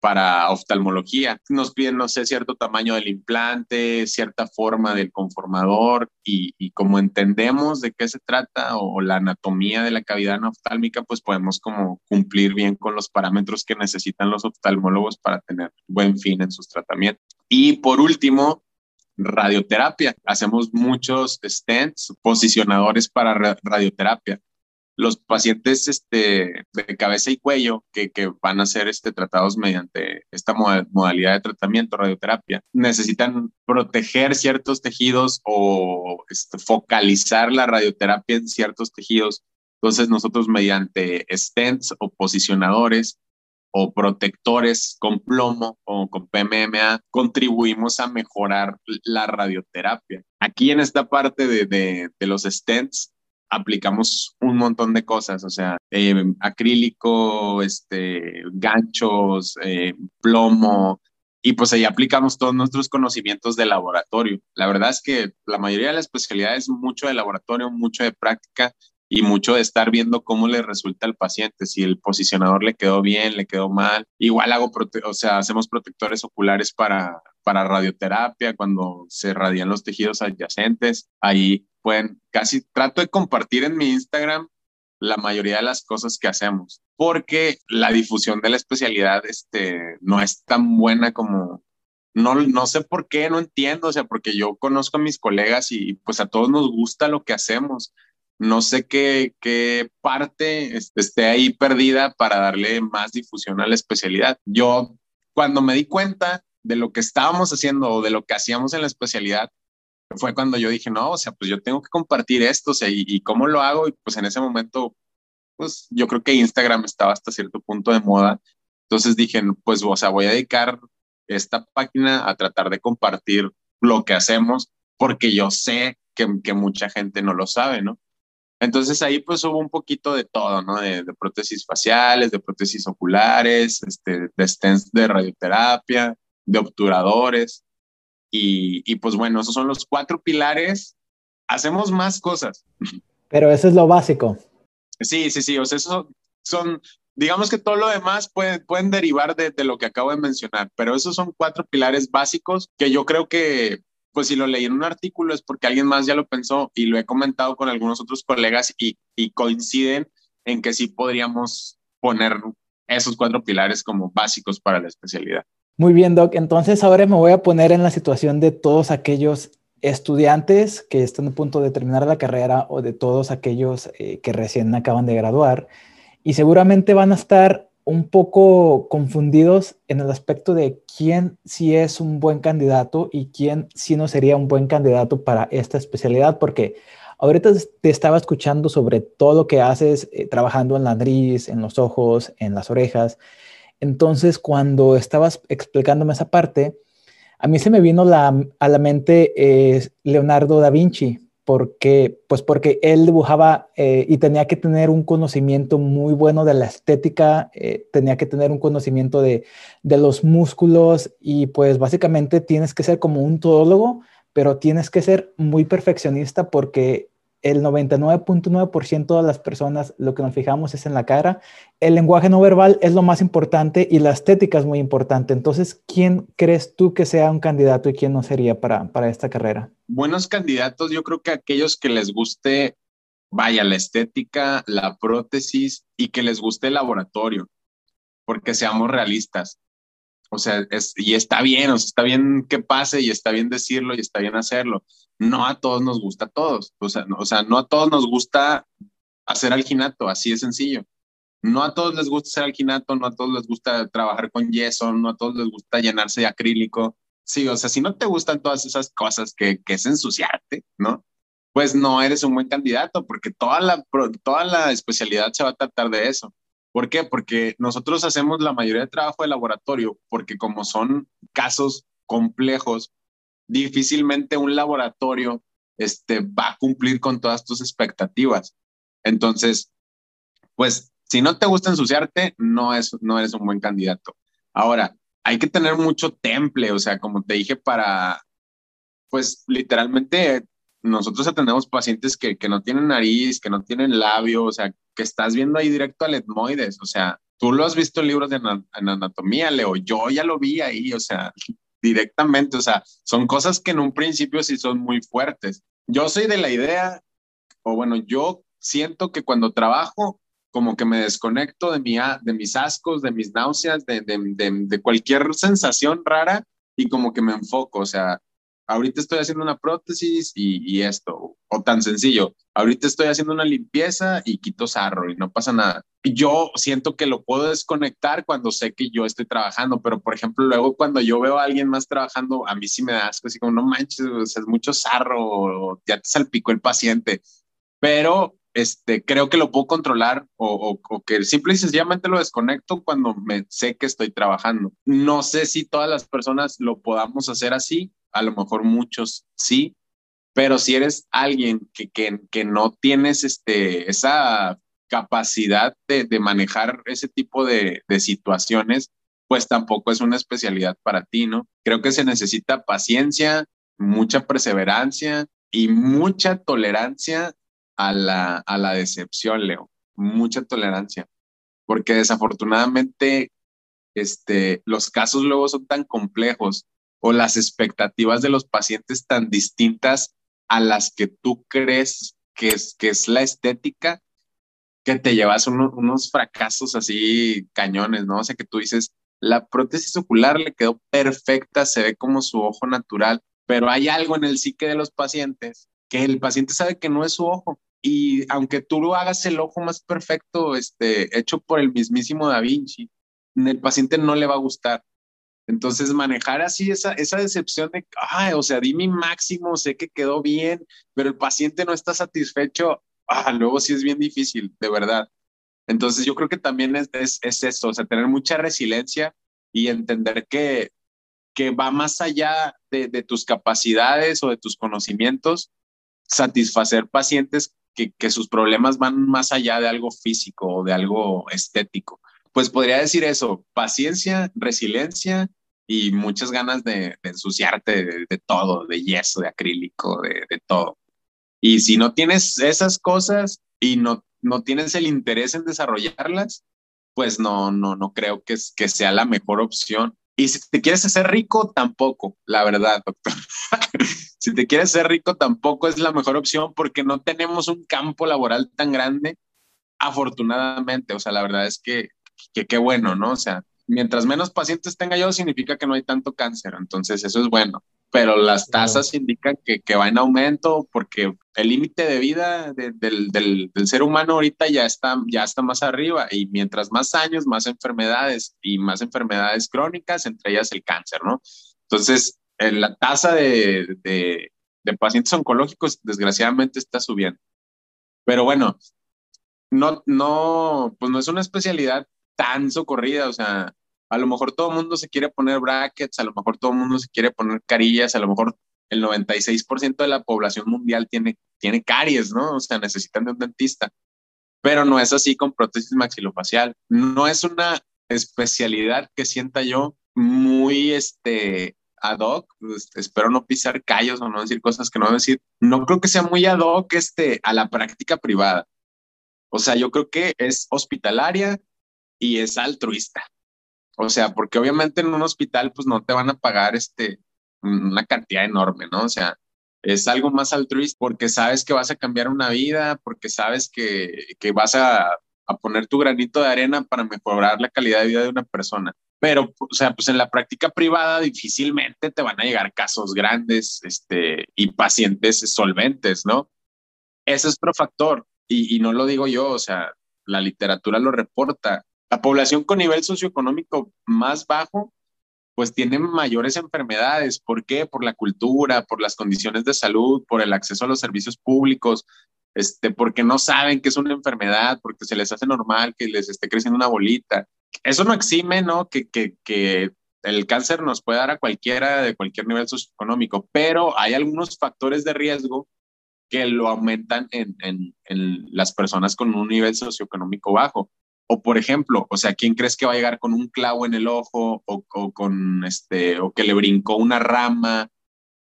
para oftalmología. Nos piden, no sé, cierto tamaño del implante, cierta forma del conformador y, como entendemos de qué se trata o, la anatomía de la cavidad oftálmica, pues podemos como cumplir bien con los parámetros que necesitan los oftalmólogos para tener buen fin en sus tratamientos. Y por último, radioterapia. Hacemos muchos stents, posicionadores para radioterapia los pacientes este, de cabeza y cuello que, que, van a ser este, tratados mediante esta modalidad de tratamiento, radioterapia, necesitan proteger ciertos tejidos o este, focalizar la radioterapia en ciertos tejidos. Entonces nosotros mediante stents o posicionadores o protectores con plomo o con PMMA contribuimos a mejorar la radioterapia. Aquí en esta parte de, de, de los stents aplicamos un montón de cosas, o sea, eh, acrílico, este, ganchos, eh, plomo, y pues ahí aplicamos todos nuestros conocimientos de laboratorio. La verdad es que la mayoría de la especialidad es mucho de laboratorio, mucho de práctica y mucho de estar viendo cómo le resulta al paciente, si el posicionador le quedó bien, le quedó mal. Igual hago, o sea, hacemos protectores oculares para, para radioterapia cuando se radian los tejidos adyacentes. Ahí pueden, casi trato de compartir en mi Instagram la mayoría de las cosas que hacemos, porque la difusión de la especialidad este, no es tan buena como, no, no sé por qué, no entiendo, o sea, porque yo conozco a mis colegas y pues a todos nos gusta lo que hacemos. No sé qué, qué parte esté ahí perdida para darle más difusión a la especialidad. Yo, cuando me di cuenta de lo que estábamos haciendo o de lo que hacíamos en la especialidad, fue cuando yo dije, no, o sea, pues yo tengo que compartir esto, o sea, y, cómo lo hago, y pues en ese momento, pues yo creo que Instagram estaba hasta cierto punto de moda, entonces dije, pues, o sea, voy a dedicar esta página a tratar de compartir lo que hacemos, porque yo sé que, que mucha gente no lo sabe, ¿no? Entonces ahí pues hubo un poquito de todo, ¿no? De, de prótesis faciales, de prótesis oculares, este, de stents de radioterapia, de obturadores. Y, pues bueno, esos son los cuatro pilares. Hacemos más cosas. Pero eso es lo básico. Sí, sí, sí. O sea, eso son, digamos que todo lo demás puede, pueden derivar de, de, lo que acabo de mencionar, pero esos son cuatro pilares básicos que yo creo que, pues si lo leí en un artículo es porque alguien más ya lo pensó y lo he comentado con algunos otros colegas y, y coinciden en que sí podríamos poner esos cuatro pilares como básicos para la especialidad. Muy bien, Doc. Entonces ahora me voy a poner en la situación de todos aquellos estudiantes que están a punto de terminar la carrera o de todos aquellos eh, que recién acaban de graduar y seguramente van a estar un poco confundidos en el aspecto de quién sí es un buen candidato y quién sí no sería un buen candidato para esta especialidad, porque ahorita te estaba escuchando sobre todo lo que haces eh, trabajando en la nariz, en los ojos, en las orejas, entonces, cuando estabas explicándome esa parte, a mí se me vino a la mente eh, Leonardo da Vinci, porque, pues porque él dibujaba eh, y tenía que tener un conocimiento muy bueno de la estética, eh, tenía que tener un conocimiento de, de, los músculos y pues básicamente tienes que ser como un todólogo, pero tienes que ser muy perfeccionista porque el 99.9% de las personas lo que nos fijamos es en la cara. El lenguaje no verbal es lo más importante y la estética es muy importante. Entonces, ¿quién crees tú que sea un candidato y quién no sería para, para esta carrera? Buenos candidatos, yo creo que aquellos que les guste, vaya, la estética, la prótesis y que les guste el laboratorio, porque seamos realistas. O sea, y está bien, o sea, está bien que pase y está bien decirlo y está bien hacerlo no a todos nos gusta a todos. O sea, no, a todos nos gusta hacer alginato, así de sencillo. No a todos les gusta hacer alginato, no a todos les gusta trabajar con yeso, no a todos les gusta llenarse de acrílico. Sí, o sea, si no te gustan todas esas cosas que, que es ensuciarte, ¿no? Pues no eres un buen candidato porque toda la, toda la especialidad se va a tratar de eso. ¿Por qué? Porque nosotros hacemos la mayoría de trabajo de laboratorio porque como son casos complejos, difícilmente un laboratorio este, va a cumplir con todas tus expectativas. Entonces, pues si no te gusta ensuciarte, no, es, no eres un buen candidato. Ahora, hay que tener mucho temple, o sea, como te dije, para, pues literalmente nosotros atendemos pacientes que, que no tienen nariz, que no tienen labio, o sea, que estás viendo ahí directo al etmoides, o sea, Tú lo has visto en libros de anatomía, Leo. Yo ya lo vi ahí, o sea, directamente. O sea, son cosas que en un principio sí son muy fuertes. Yo soy de la idea, o bueno, yo siento que cuando trabajo, como que me desconecto de, mi, de mis ascos, de mis náuseas, de, de, de cualquier sensación rara y como que me enfoco. O sea, ahorita estoy haciendo una prótesis y, esto, o tan sencillo, ahorita estoy haciendo una limpieza y quito sarro y no pasa nada. Yo siento que lo puedo desconectar cuando sé que yo estoy trabajando, pero por ejemplo, luego cuando yo veo a alguien más trabajando, a mí sí me da asco, así como, no manches, es mucho sarro, ya te salpicó el paciente, pero este, creo que lo puedo controlar o, o, que simple y sencillamente lo desconecto cuando me sé que estoy trabajando. No sé si todas las personas lo podamos hacer así, a lo mejor muchos sí, pero si eres alguien que, que, que no tienes este, esa capacidad de, de manejar ese tipo de, de situaciones, pues tampoco es una especialidad para ti, ¿no? Creo que se necesita paciencia, mucha perseverancia y mucha tolerancia a la, a la decepción, Leo. Mucha tolerancia. Porque desafortunadamente este, los casos luego son tan complejos o las expectativas de los pacientes tan distintas a las que tú crees que es, que es la estética, que te llevas unos fracasos así cañones, ¿no? O sea, que tú dices, la prótesis ocular le quedó perfecta, se ve como su ojo natural, pero hay algo en el psique de los pacientes que el paciente sabe que no es su ojo. Y aunque tú lo hagas el ojo más perfecto, este, hecho por el mismísimo Da Vinci, el paciente no le va a gustar. Entonces, manejar así esa, esa decepción de, ay, o sea, di mi máximo, sé que quedó bien, pero el paciente no está satisfecho, ah, luego sí es bien difícil, de verdad. Entonces, yo creo que también es, es, es eso, o sea, tener mucha resiliencia y entender que, que va más allá de, de tus capacidades o de tus conocimientos, satisfacer pacientes que, que sus problemas van más allá de algo físico o de algo estético pues podría decir eso, paciencia, resiliencia y muchas ganas de, ensuciarte de, todo, de yeso, de acrílico, de, todo. Y si no tienes esas cosas y no, no tienes el interés en desarrollarlas, pues no, no, no creo que, que sea la mejor opción. Y si te quieres hacer rico, tampoco, la verdad, doctor. si te quieres hacer rico, tampoco es la mejor opción porque no tenemos un campo laboral tan grande, afortunadamente. O sea, la verdad es que que qué bueno, ¿no? O sea, mientras menos pacientes tenga yo, significa que no hay tanto cáncer, entonces eso es bueno. Pero las tasas indican que, que, va en aumento porque el límite de vida del, del, ser humano ahorita ya está, ya está más arriba y mientras más años, más enfermedades y más enfermedades crónicas, entre ellas el cáncer, ¿no? Entonces, la tasa de, de, de pacientes oncológicos desgraciadamente está subiendo. Pero bueno, no, no, pues no es una especialidad tan socorrida, o sea, a lo mejor todo el mundo se quiere poner brackets, a lo mejor todo el mundo se quiere poner carillas, a lo mejor el 96% de la población mundial tiene, tiene caries, ¿no? O sea, necesitan de un dentista. Pero no es así con prótesis maxilofacial. No es una especialidad que sienta yo muy este, ad hoc. Pues, espero no pisar callos o no decir cosas que no decir. No creo que sea muy ad hoc este, a la práctica privada. O sea, yo creo que es hospitalaria, y es altruista. O sea, porque obviamente en un hospital pues no te van a pagar este, una cantidad enorme, ¿no? O sea, es algo más altruista porque sabes que vas a cambiar una vida, porque sabes que, que vas a, a, poner tu granito de arena para mejorar la calidad de vida de una persona. Pero, o sea, pues en la práctica privada difícilmente te van a llegar casos grandes este, y pacientes solventes, ¿no? Ese es otro factor. Y, y no lo digo yo, o sea, la literatura lo reporta la población con nivel socioeconómico más bajo, pues tiene mayores enfermedades. ¿Por qué? Por la cultura, por las condiciones de salud, por el acceso a los servicios públicos, este, porque no saben que es una enfermedad, porque se les hace normal que les esté creciendo una bolita. Eso no exime, ¿no? Que, que, que el cáncer nos puede dar a cualquiera de cualquier nivel socioeconómico, pero hay algunos factores de riesgo que lo aumentan en, en, en las personas con un nivel socioeconómico bajo. O por ejemplo, o sea, ¿quién crees que va a llegar con un clavo en el ojo o, con este, o que le brincó una rama?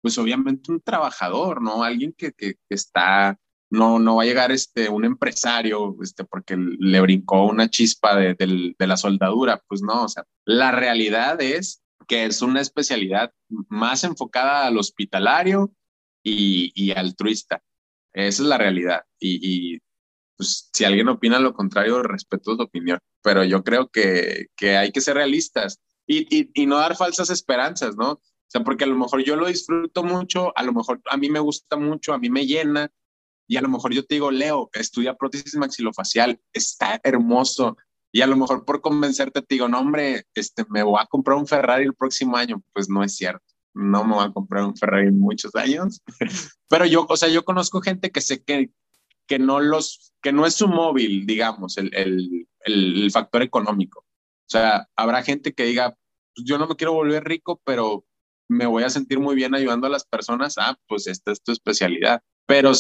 Pues obviamente un trabajador, ¿no? Alguien que, que, está no, no va a llegar este, un empresario este, porque le brincó una chispa de, de la soldadura. Pues no, o sea, la realidad es que es una especialidad más enfocada al hospitalario y, y altruista. Esa es la realidad. Y, pues si alguien opina lo contrario, respeto su opinión. Pero yo creo que, que hay que ser realistas y, y, no dar falsas esperanzas, ¿no? O sea, porque a lo mejor yo lo disfruto mucho, a lo mejor a mí me gusta mucho, a mí me llena, y a lo mejor yo te digo, Leo, estudia prótesis maxilofacial, está hermoso, y a lo mejor por convencerte te digo, no, hombre, este, me voy a comprar un Ferrari el próximo año. Pues no es cierto. No me voy a comprar un Ferrari en muchos años. Pero yo, o sea, yo conozco gente que sé que, que no los, que no es su móvil, digamos, el, el, el, factor económico. O sea, habrá gente que diga, pues yo no me quiero volver rico, pero me voy a sentir muy bien ayudando a las personas. Ah, pues esta es tu especialidad. Pero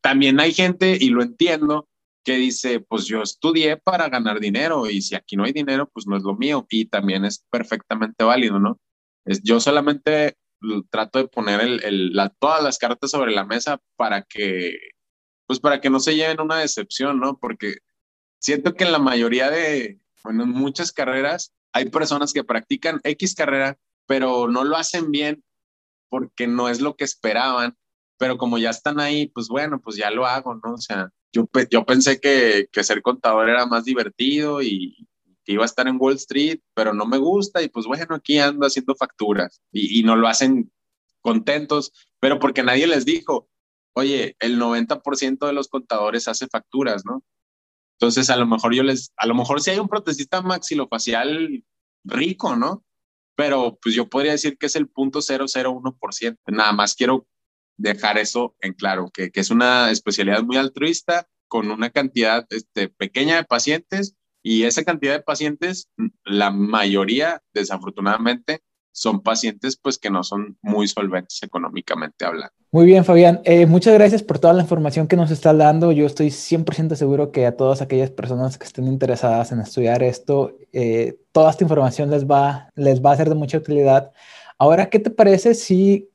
también hay gente, y lo entiendo, que dice, pues yo estudié para ganar dinero y si aquí no hay dinero, pues no es lo mío y también es perfectamente válido, ¿no? Es, yo solamente trato de poner el, la, todas las cartas sobre la mesa para que, pues para que no se lleven una decepción, ¿no? Porque siento que en la mayoría de, bueno, en muchas carreras hay personas que practican X carrera, pero no lo hacen bien porque no es lo que esperaban, pero como ya están ahí, pues bueno, pues ya lo hago, ¿no? O sea, yo, yo pensé que, que, ser contador era más divertido y que iba a estar en Wall Street, pero no me gusta y pues bueno, aquí ando haciendo facturas y, y no lo hacen contentos, pero porque nadie les dijo, oye, el 90% de los contadores hace facturas, ¿no? Entonces, a lo mejor yo les, a lo mejor si hay un protecista maxilofacial rico, ¿no? Pero pues yo podría decir que es el punto 001%. Nada más quiero dejar eso en claro, que, que es una especialidad muy altruista con una cantidad este, pequeña de pacientes y esa cantidad de pacientes, la mayoría, desafortunadamente, son pacientes pues que no son muy solventes económicamente hablando. Muy bien, Fabián. Eh, muchas gracias por toda la información que nos está dando. Yo estoy 100% seguro que a todas aquellas personas que estén interesadas en estudiar esto, eh, toda esta información les va, les va a ser de mucha utilidad. Ahora, ¿qué te parece si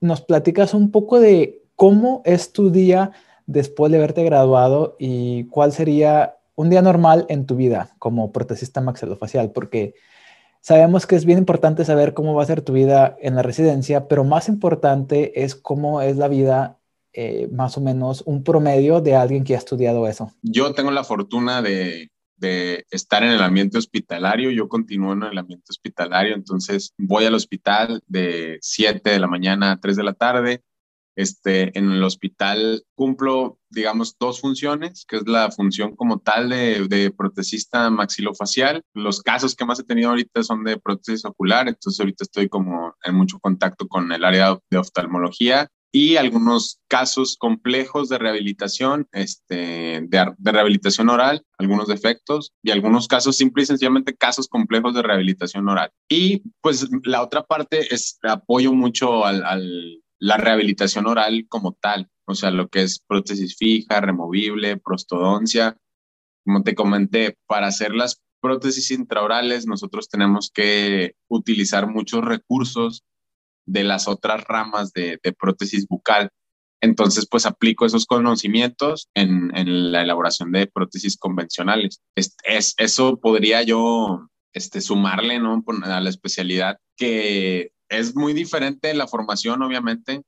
nos platicas un poco de cómo es tu día después de haberte graduado y cuál sería un día normal en tu vida como protesista maxilofacial, porque sabemos que es bien importante saber cómo va a ser tu vida en la residencia, pero más importante es cómo es la vida eh, más o menos un promedio de alguien que ha estudiado eso. Yo tengo la fortuna de de estar en el ambiente hospitalario. Yo continúo en el ambiente hospitalario, entonces voy al hospital de 7 de la mañana a 3 de la tarde. Este, en el hospital cumplo, digamos, dos funciones, que es la función como tal de, de protesista maxilofacial. Los casos que más he tenido ahorita son de prótesis ocular, entonces ahorita estoy como en mucho contacto con el área de oftalmología y algunos casos complejos de rehabilitación, este, de, rehabilitación oral, algunos defectos y algunos casos simple y sencillamente casos complejos de rehabilitación oral. Y pues la otra parte es apoyo mucho al, al la rehabilitación oral como tal, o sea, lo que es prótesis fija, removible, prostodoncia. Como te comenté, para hacer las prótesis intraorales nosotros tenemos que utilizar muchos recursos de las otras ramas de, prótesis bucal. Entonces, pues aplico esos conocimientos en, la elaboración de prótesis convencionales. Es, eso podría yo este, sumarle ¿no? a la especialidad, que es muy diferente la formación, obviamente,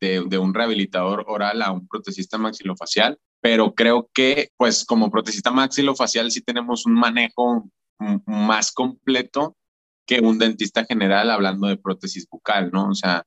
de, de, un rehabilitador oral a un protesista maxilofacial, pero creo que, pues como protesista maxilofacial sí tenemos un manejo más completo que un dentista general hablando de prótesis bucal, ¿no? O sea,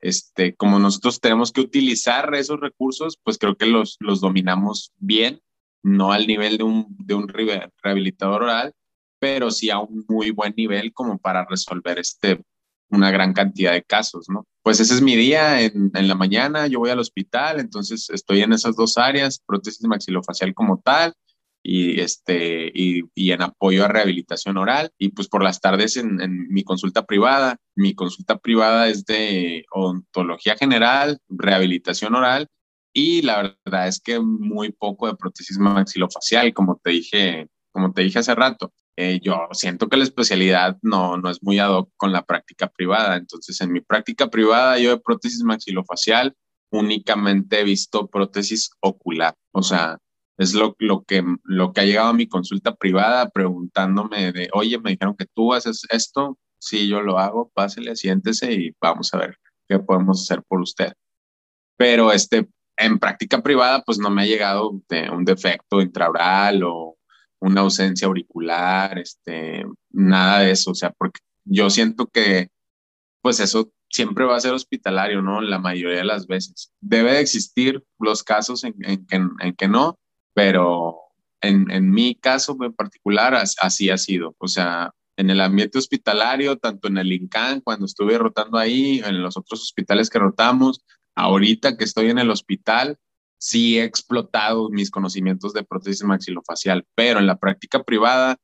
este, como nosotros tenemos que utilizar esos recursos, pues creo que los, los dominamos bien, no al nivel de un, de un rehabilitador oral, pero sí a un muy buen nivel como para resolver este, una gran cantidad de casos, ¿no? Pues ese es mi día en, en la mañana, yo voy al hospital, entonces estoy en esas dos áreas, prótesis maxilofacial como tal, y, este, y, y, en apoyo a rehabilitación oral. Y pues por las tardes en, en, mi consulta privada. Mi consulta privada es de odontología general, rehabilitación oral y la verdad es que muy poco de prótesis maxilofacial, como te dije, como te dije hace rato. Eh, yo siento que la especialidad no, no es muy ad hoc con la práctica privada. Entonces, en mi práctica privada, yo de prótesis maxilofacial únicamente he visto prótesis ocular. O sea, es lo, lo, que, lo que ha llegado a mi consulta privada preguntándome de, oye, me dijeron que tú haces esto, sí, yo lo hago, pásele, siéntese y vamos a ver qué podemos hacer por usted. Pero este, en práctica privada, pues no me ha llegado de un defecto intraoral o una ausencia auricular, este, nada de eso, o sea, porque yo siento que, pues eso siempre va a ser hospitalario, ¿no? La mayoría de las veces. Debe de existir los casos en, en, en que no, pero en, en, mi caso en particular así ha sido. O sea, en el ambiente hospitalario, tanto en el INCAN, cuando estuve rotando ahí, en los otros hospitales que rotamos, ahorita que estoy en el hospital, sí he explotado mis conocimientos de prótesis maxilofacial, pero en la práctica privada,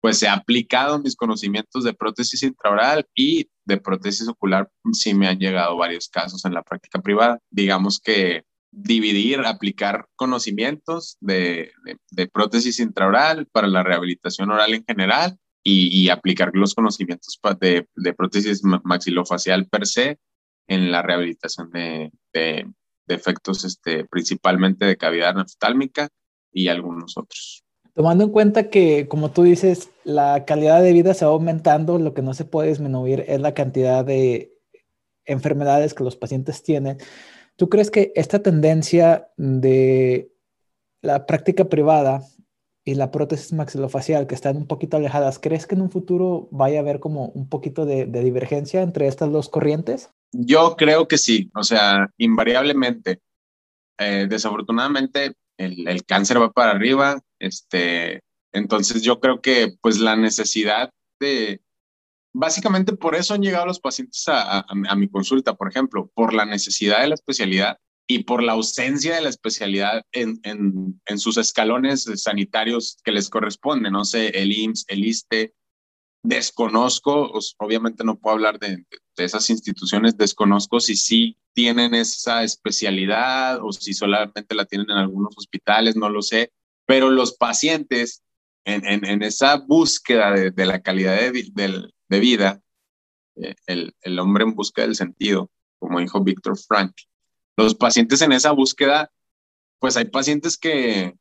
pues he aplicado mis conocimientos de prótesis intraoral y de prótesis ocular, sí me han llegado varios casos en la práctica privada. Digamos que dividir, aplicar conocimientos de, de, prótesis intraoral para la rehabilitación oral en general y, aplicar los conocimientos de, de, prótesis maxilofacial per se en la rehabilitación de, de efectos este, principalmente de cavidad neftálmica y algunos otros. Tomando en cuenta que, como tú dices, la calidad de vida se va aumentando, lo que no se puede disminuir es la cantidad de enfermedades que los pacientes tienen. ¿Tú crees que esta tendencia de la práctica privada y la prótesis maxilofacial que están un poquito alejadas, ¿crees que en un futuro vaya a haber como un poquito de, divergencia entre estas dos corrientes? Yo creo que sí, o sea, invariablemente. Eh, desafortunadamente, el, el, cáncer va para arriba, este, entonces yo creo que pues la necesidad de, básicamente por eso han llegado los pacientes a, a, mi consulta, por ejemplo, por la necesidad de la especialidad y por la ausencia de la especialidad en, en, en sus escalones sanitarios que les corresponden, no sé, el IMSS, el ISTE. Desconozco, obviamente no puedo hablar de, esas instituciones, desconozco si sí tienen esa especialidad o si solamente la tienen en algunos hospitales, no lo sé, pero los pacientes en, en, en esa búsqueda de, la calidad de vida, eh, el, el, hombre en busca del sentido, como dijo Víctor Frank. Los pacientes en esa búsqueda, pues hay pacientes que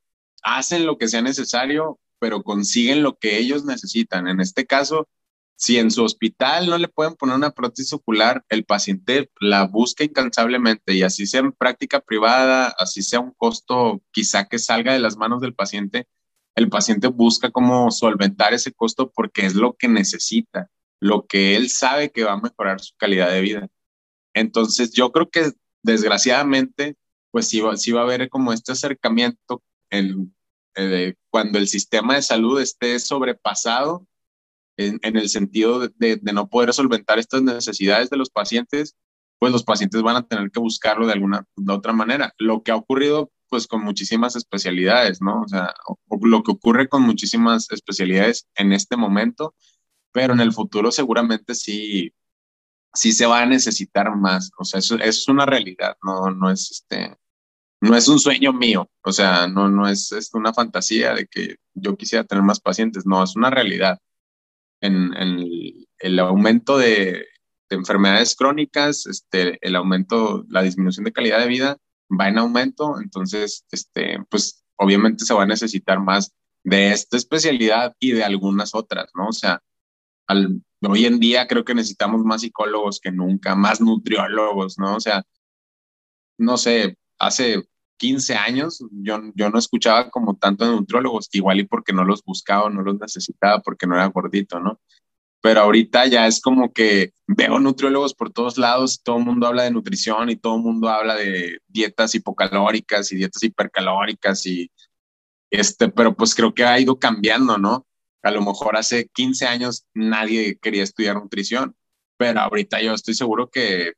hacen lo que sea necesario, pero consiguen lo que ellos necesitan. En este caso, si en su hospital no le pueden poner una prótesis ocular, el paciente la busca incansablemente y así sea en práctica privada, así sea un costo quizá que salga de las manos del paciente, el paciente busca cómo solventar ese costo porque es lo que necesita lo que él sabe que va a mejorar su calidad de vida. Entonces, yo creo que desgraciadamente, pues sí va, va a haber como este acercamiento en, eh, cuando el sistema de salud esté sobrepasado en, en el sentido de, de, no poder solventar estas necesidades de los pacientes, pues los pacientes van a tener que buscarlo de alguna de otra manera. Lo que ha ocurrido pues con muchísimas especialidades, ¿no? O sea, lo que ocurre con muchísimas especialidades en este momento pero en el futuro seguramente sí, sí se va a necesitar más. O sea, eso, es una realidad, no, no es este, no es un sueño mío, o sea, no, no es, es una fantasía de que yo quisiera tener más pacientes, no, es una realidad. En, el, el, aumento de, de, enfermedades crónicas, este, el aumento, la disminución de calidad de vida va en aumento, entonces, este, pues obviamente se va a necesitar más de esta especialidad y de algunas otras, ¿no? O sea, hoy en día creo que necesitamos más psicólogos que nunca, más nutriólogos, ¿no? O sea, no sé, hace 15 años yo, yo no escuchaba como tanto de nutriólogos, igual y porque no los buscaba, no los necesitaba, porque no era gordito, ¿no? Pero ahorita ya es como que veo nutriólogos por todos lados, todo el mundo habla de nutrición y todo el mundo habla de dietas hipocalóricas y dietas hipercalóricas y este, pero pues creo que ha ido cambiando, ¿no? A lo mejor hace 15 años nadie quería estudiar nutrición, pero ahorita yo estoy seguro que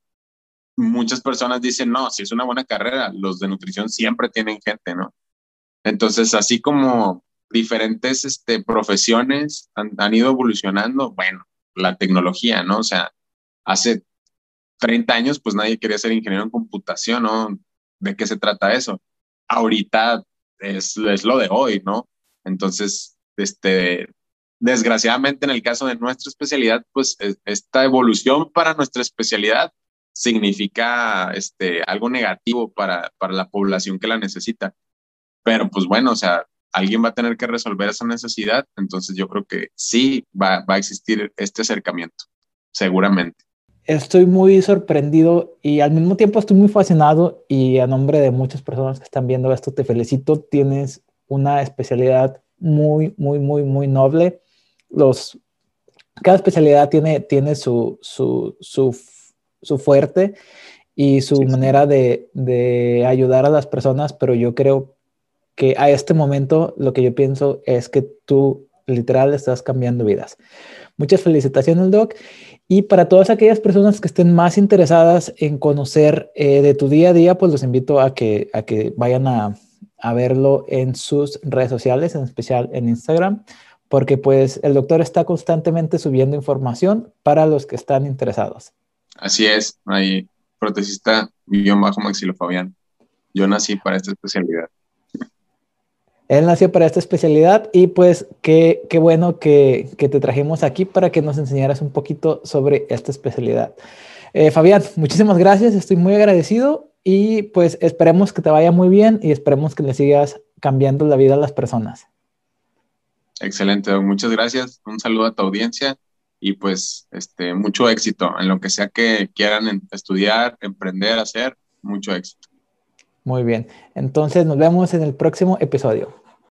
muchas personas dicen, no, si es una buena carrera, los de nutrición siempre tienen gente, ¿no? Entonces, así como diferentes este, profesiones han, han ido evolucionando, bueno, la tecnología, ¿no? O sea, hace 30 años, pues nadie quería ser ingeniero en computación, ¿no? ¿De qué se trata eso? Ahorita es, es lo de hoy, ¿no? Entonces, este, desgraciadamente en el caso de nuestra especialidad, pues esta evolución para nuestra especialidad significa este, algo negativo para, para la población que la necesita. Pero pues bueno, o sea, alguien va a tener que resolver esa necesidad, entonces yo creo que sí va, va a existir este acercamiento, seguramente. Estoy muy sorprendido y al mismo tiempo estoy muy fascinado y a nombre de muchas personas que están viendo esto te felicito. Tienes una especialidad muy, muy, muy, muy noble. Los, cada especialidad tiene, tiene su, su, su, su fuerte y su manera De, de ayudar a las personas, pero yo creo que a este momento lo que yo pienso es que tú literal estás cambiando vidas. Muchas felicitaciones, Doc. Y para todas aquellas personas que estén más interesadas en conocer eh, de tu día a día, pues los invito a que, a que vayan a, a, verlo en sus redes sociales, en especial en Instagram, porque pues el doctor está constantemente subiendo información para los que están interesados. Así es, hay protesista guion bajo maxilofabián. Yo nací para esta especialidad. Él nació para esta especialidad y pues qué, qué bueno que, que, te trajimos aquí para que nos enseñaras un poquito sobre esta especialidad. Eh, Fabián, muchísimas gracias, estoy muy agradecido y pues esperemos que te vaya muy bien y esperemos que le sigas cambiando la vida a las personas. Excelente, muchas gracias. Un saludo a tu audiencia y pues este, mucho éxito en lo que sea que quieran estudiar, emprender, hacer, mucho éxito. Muy bien, entonces nos vemos en el próximo episodio.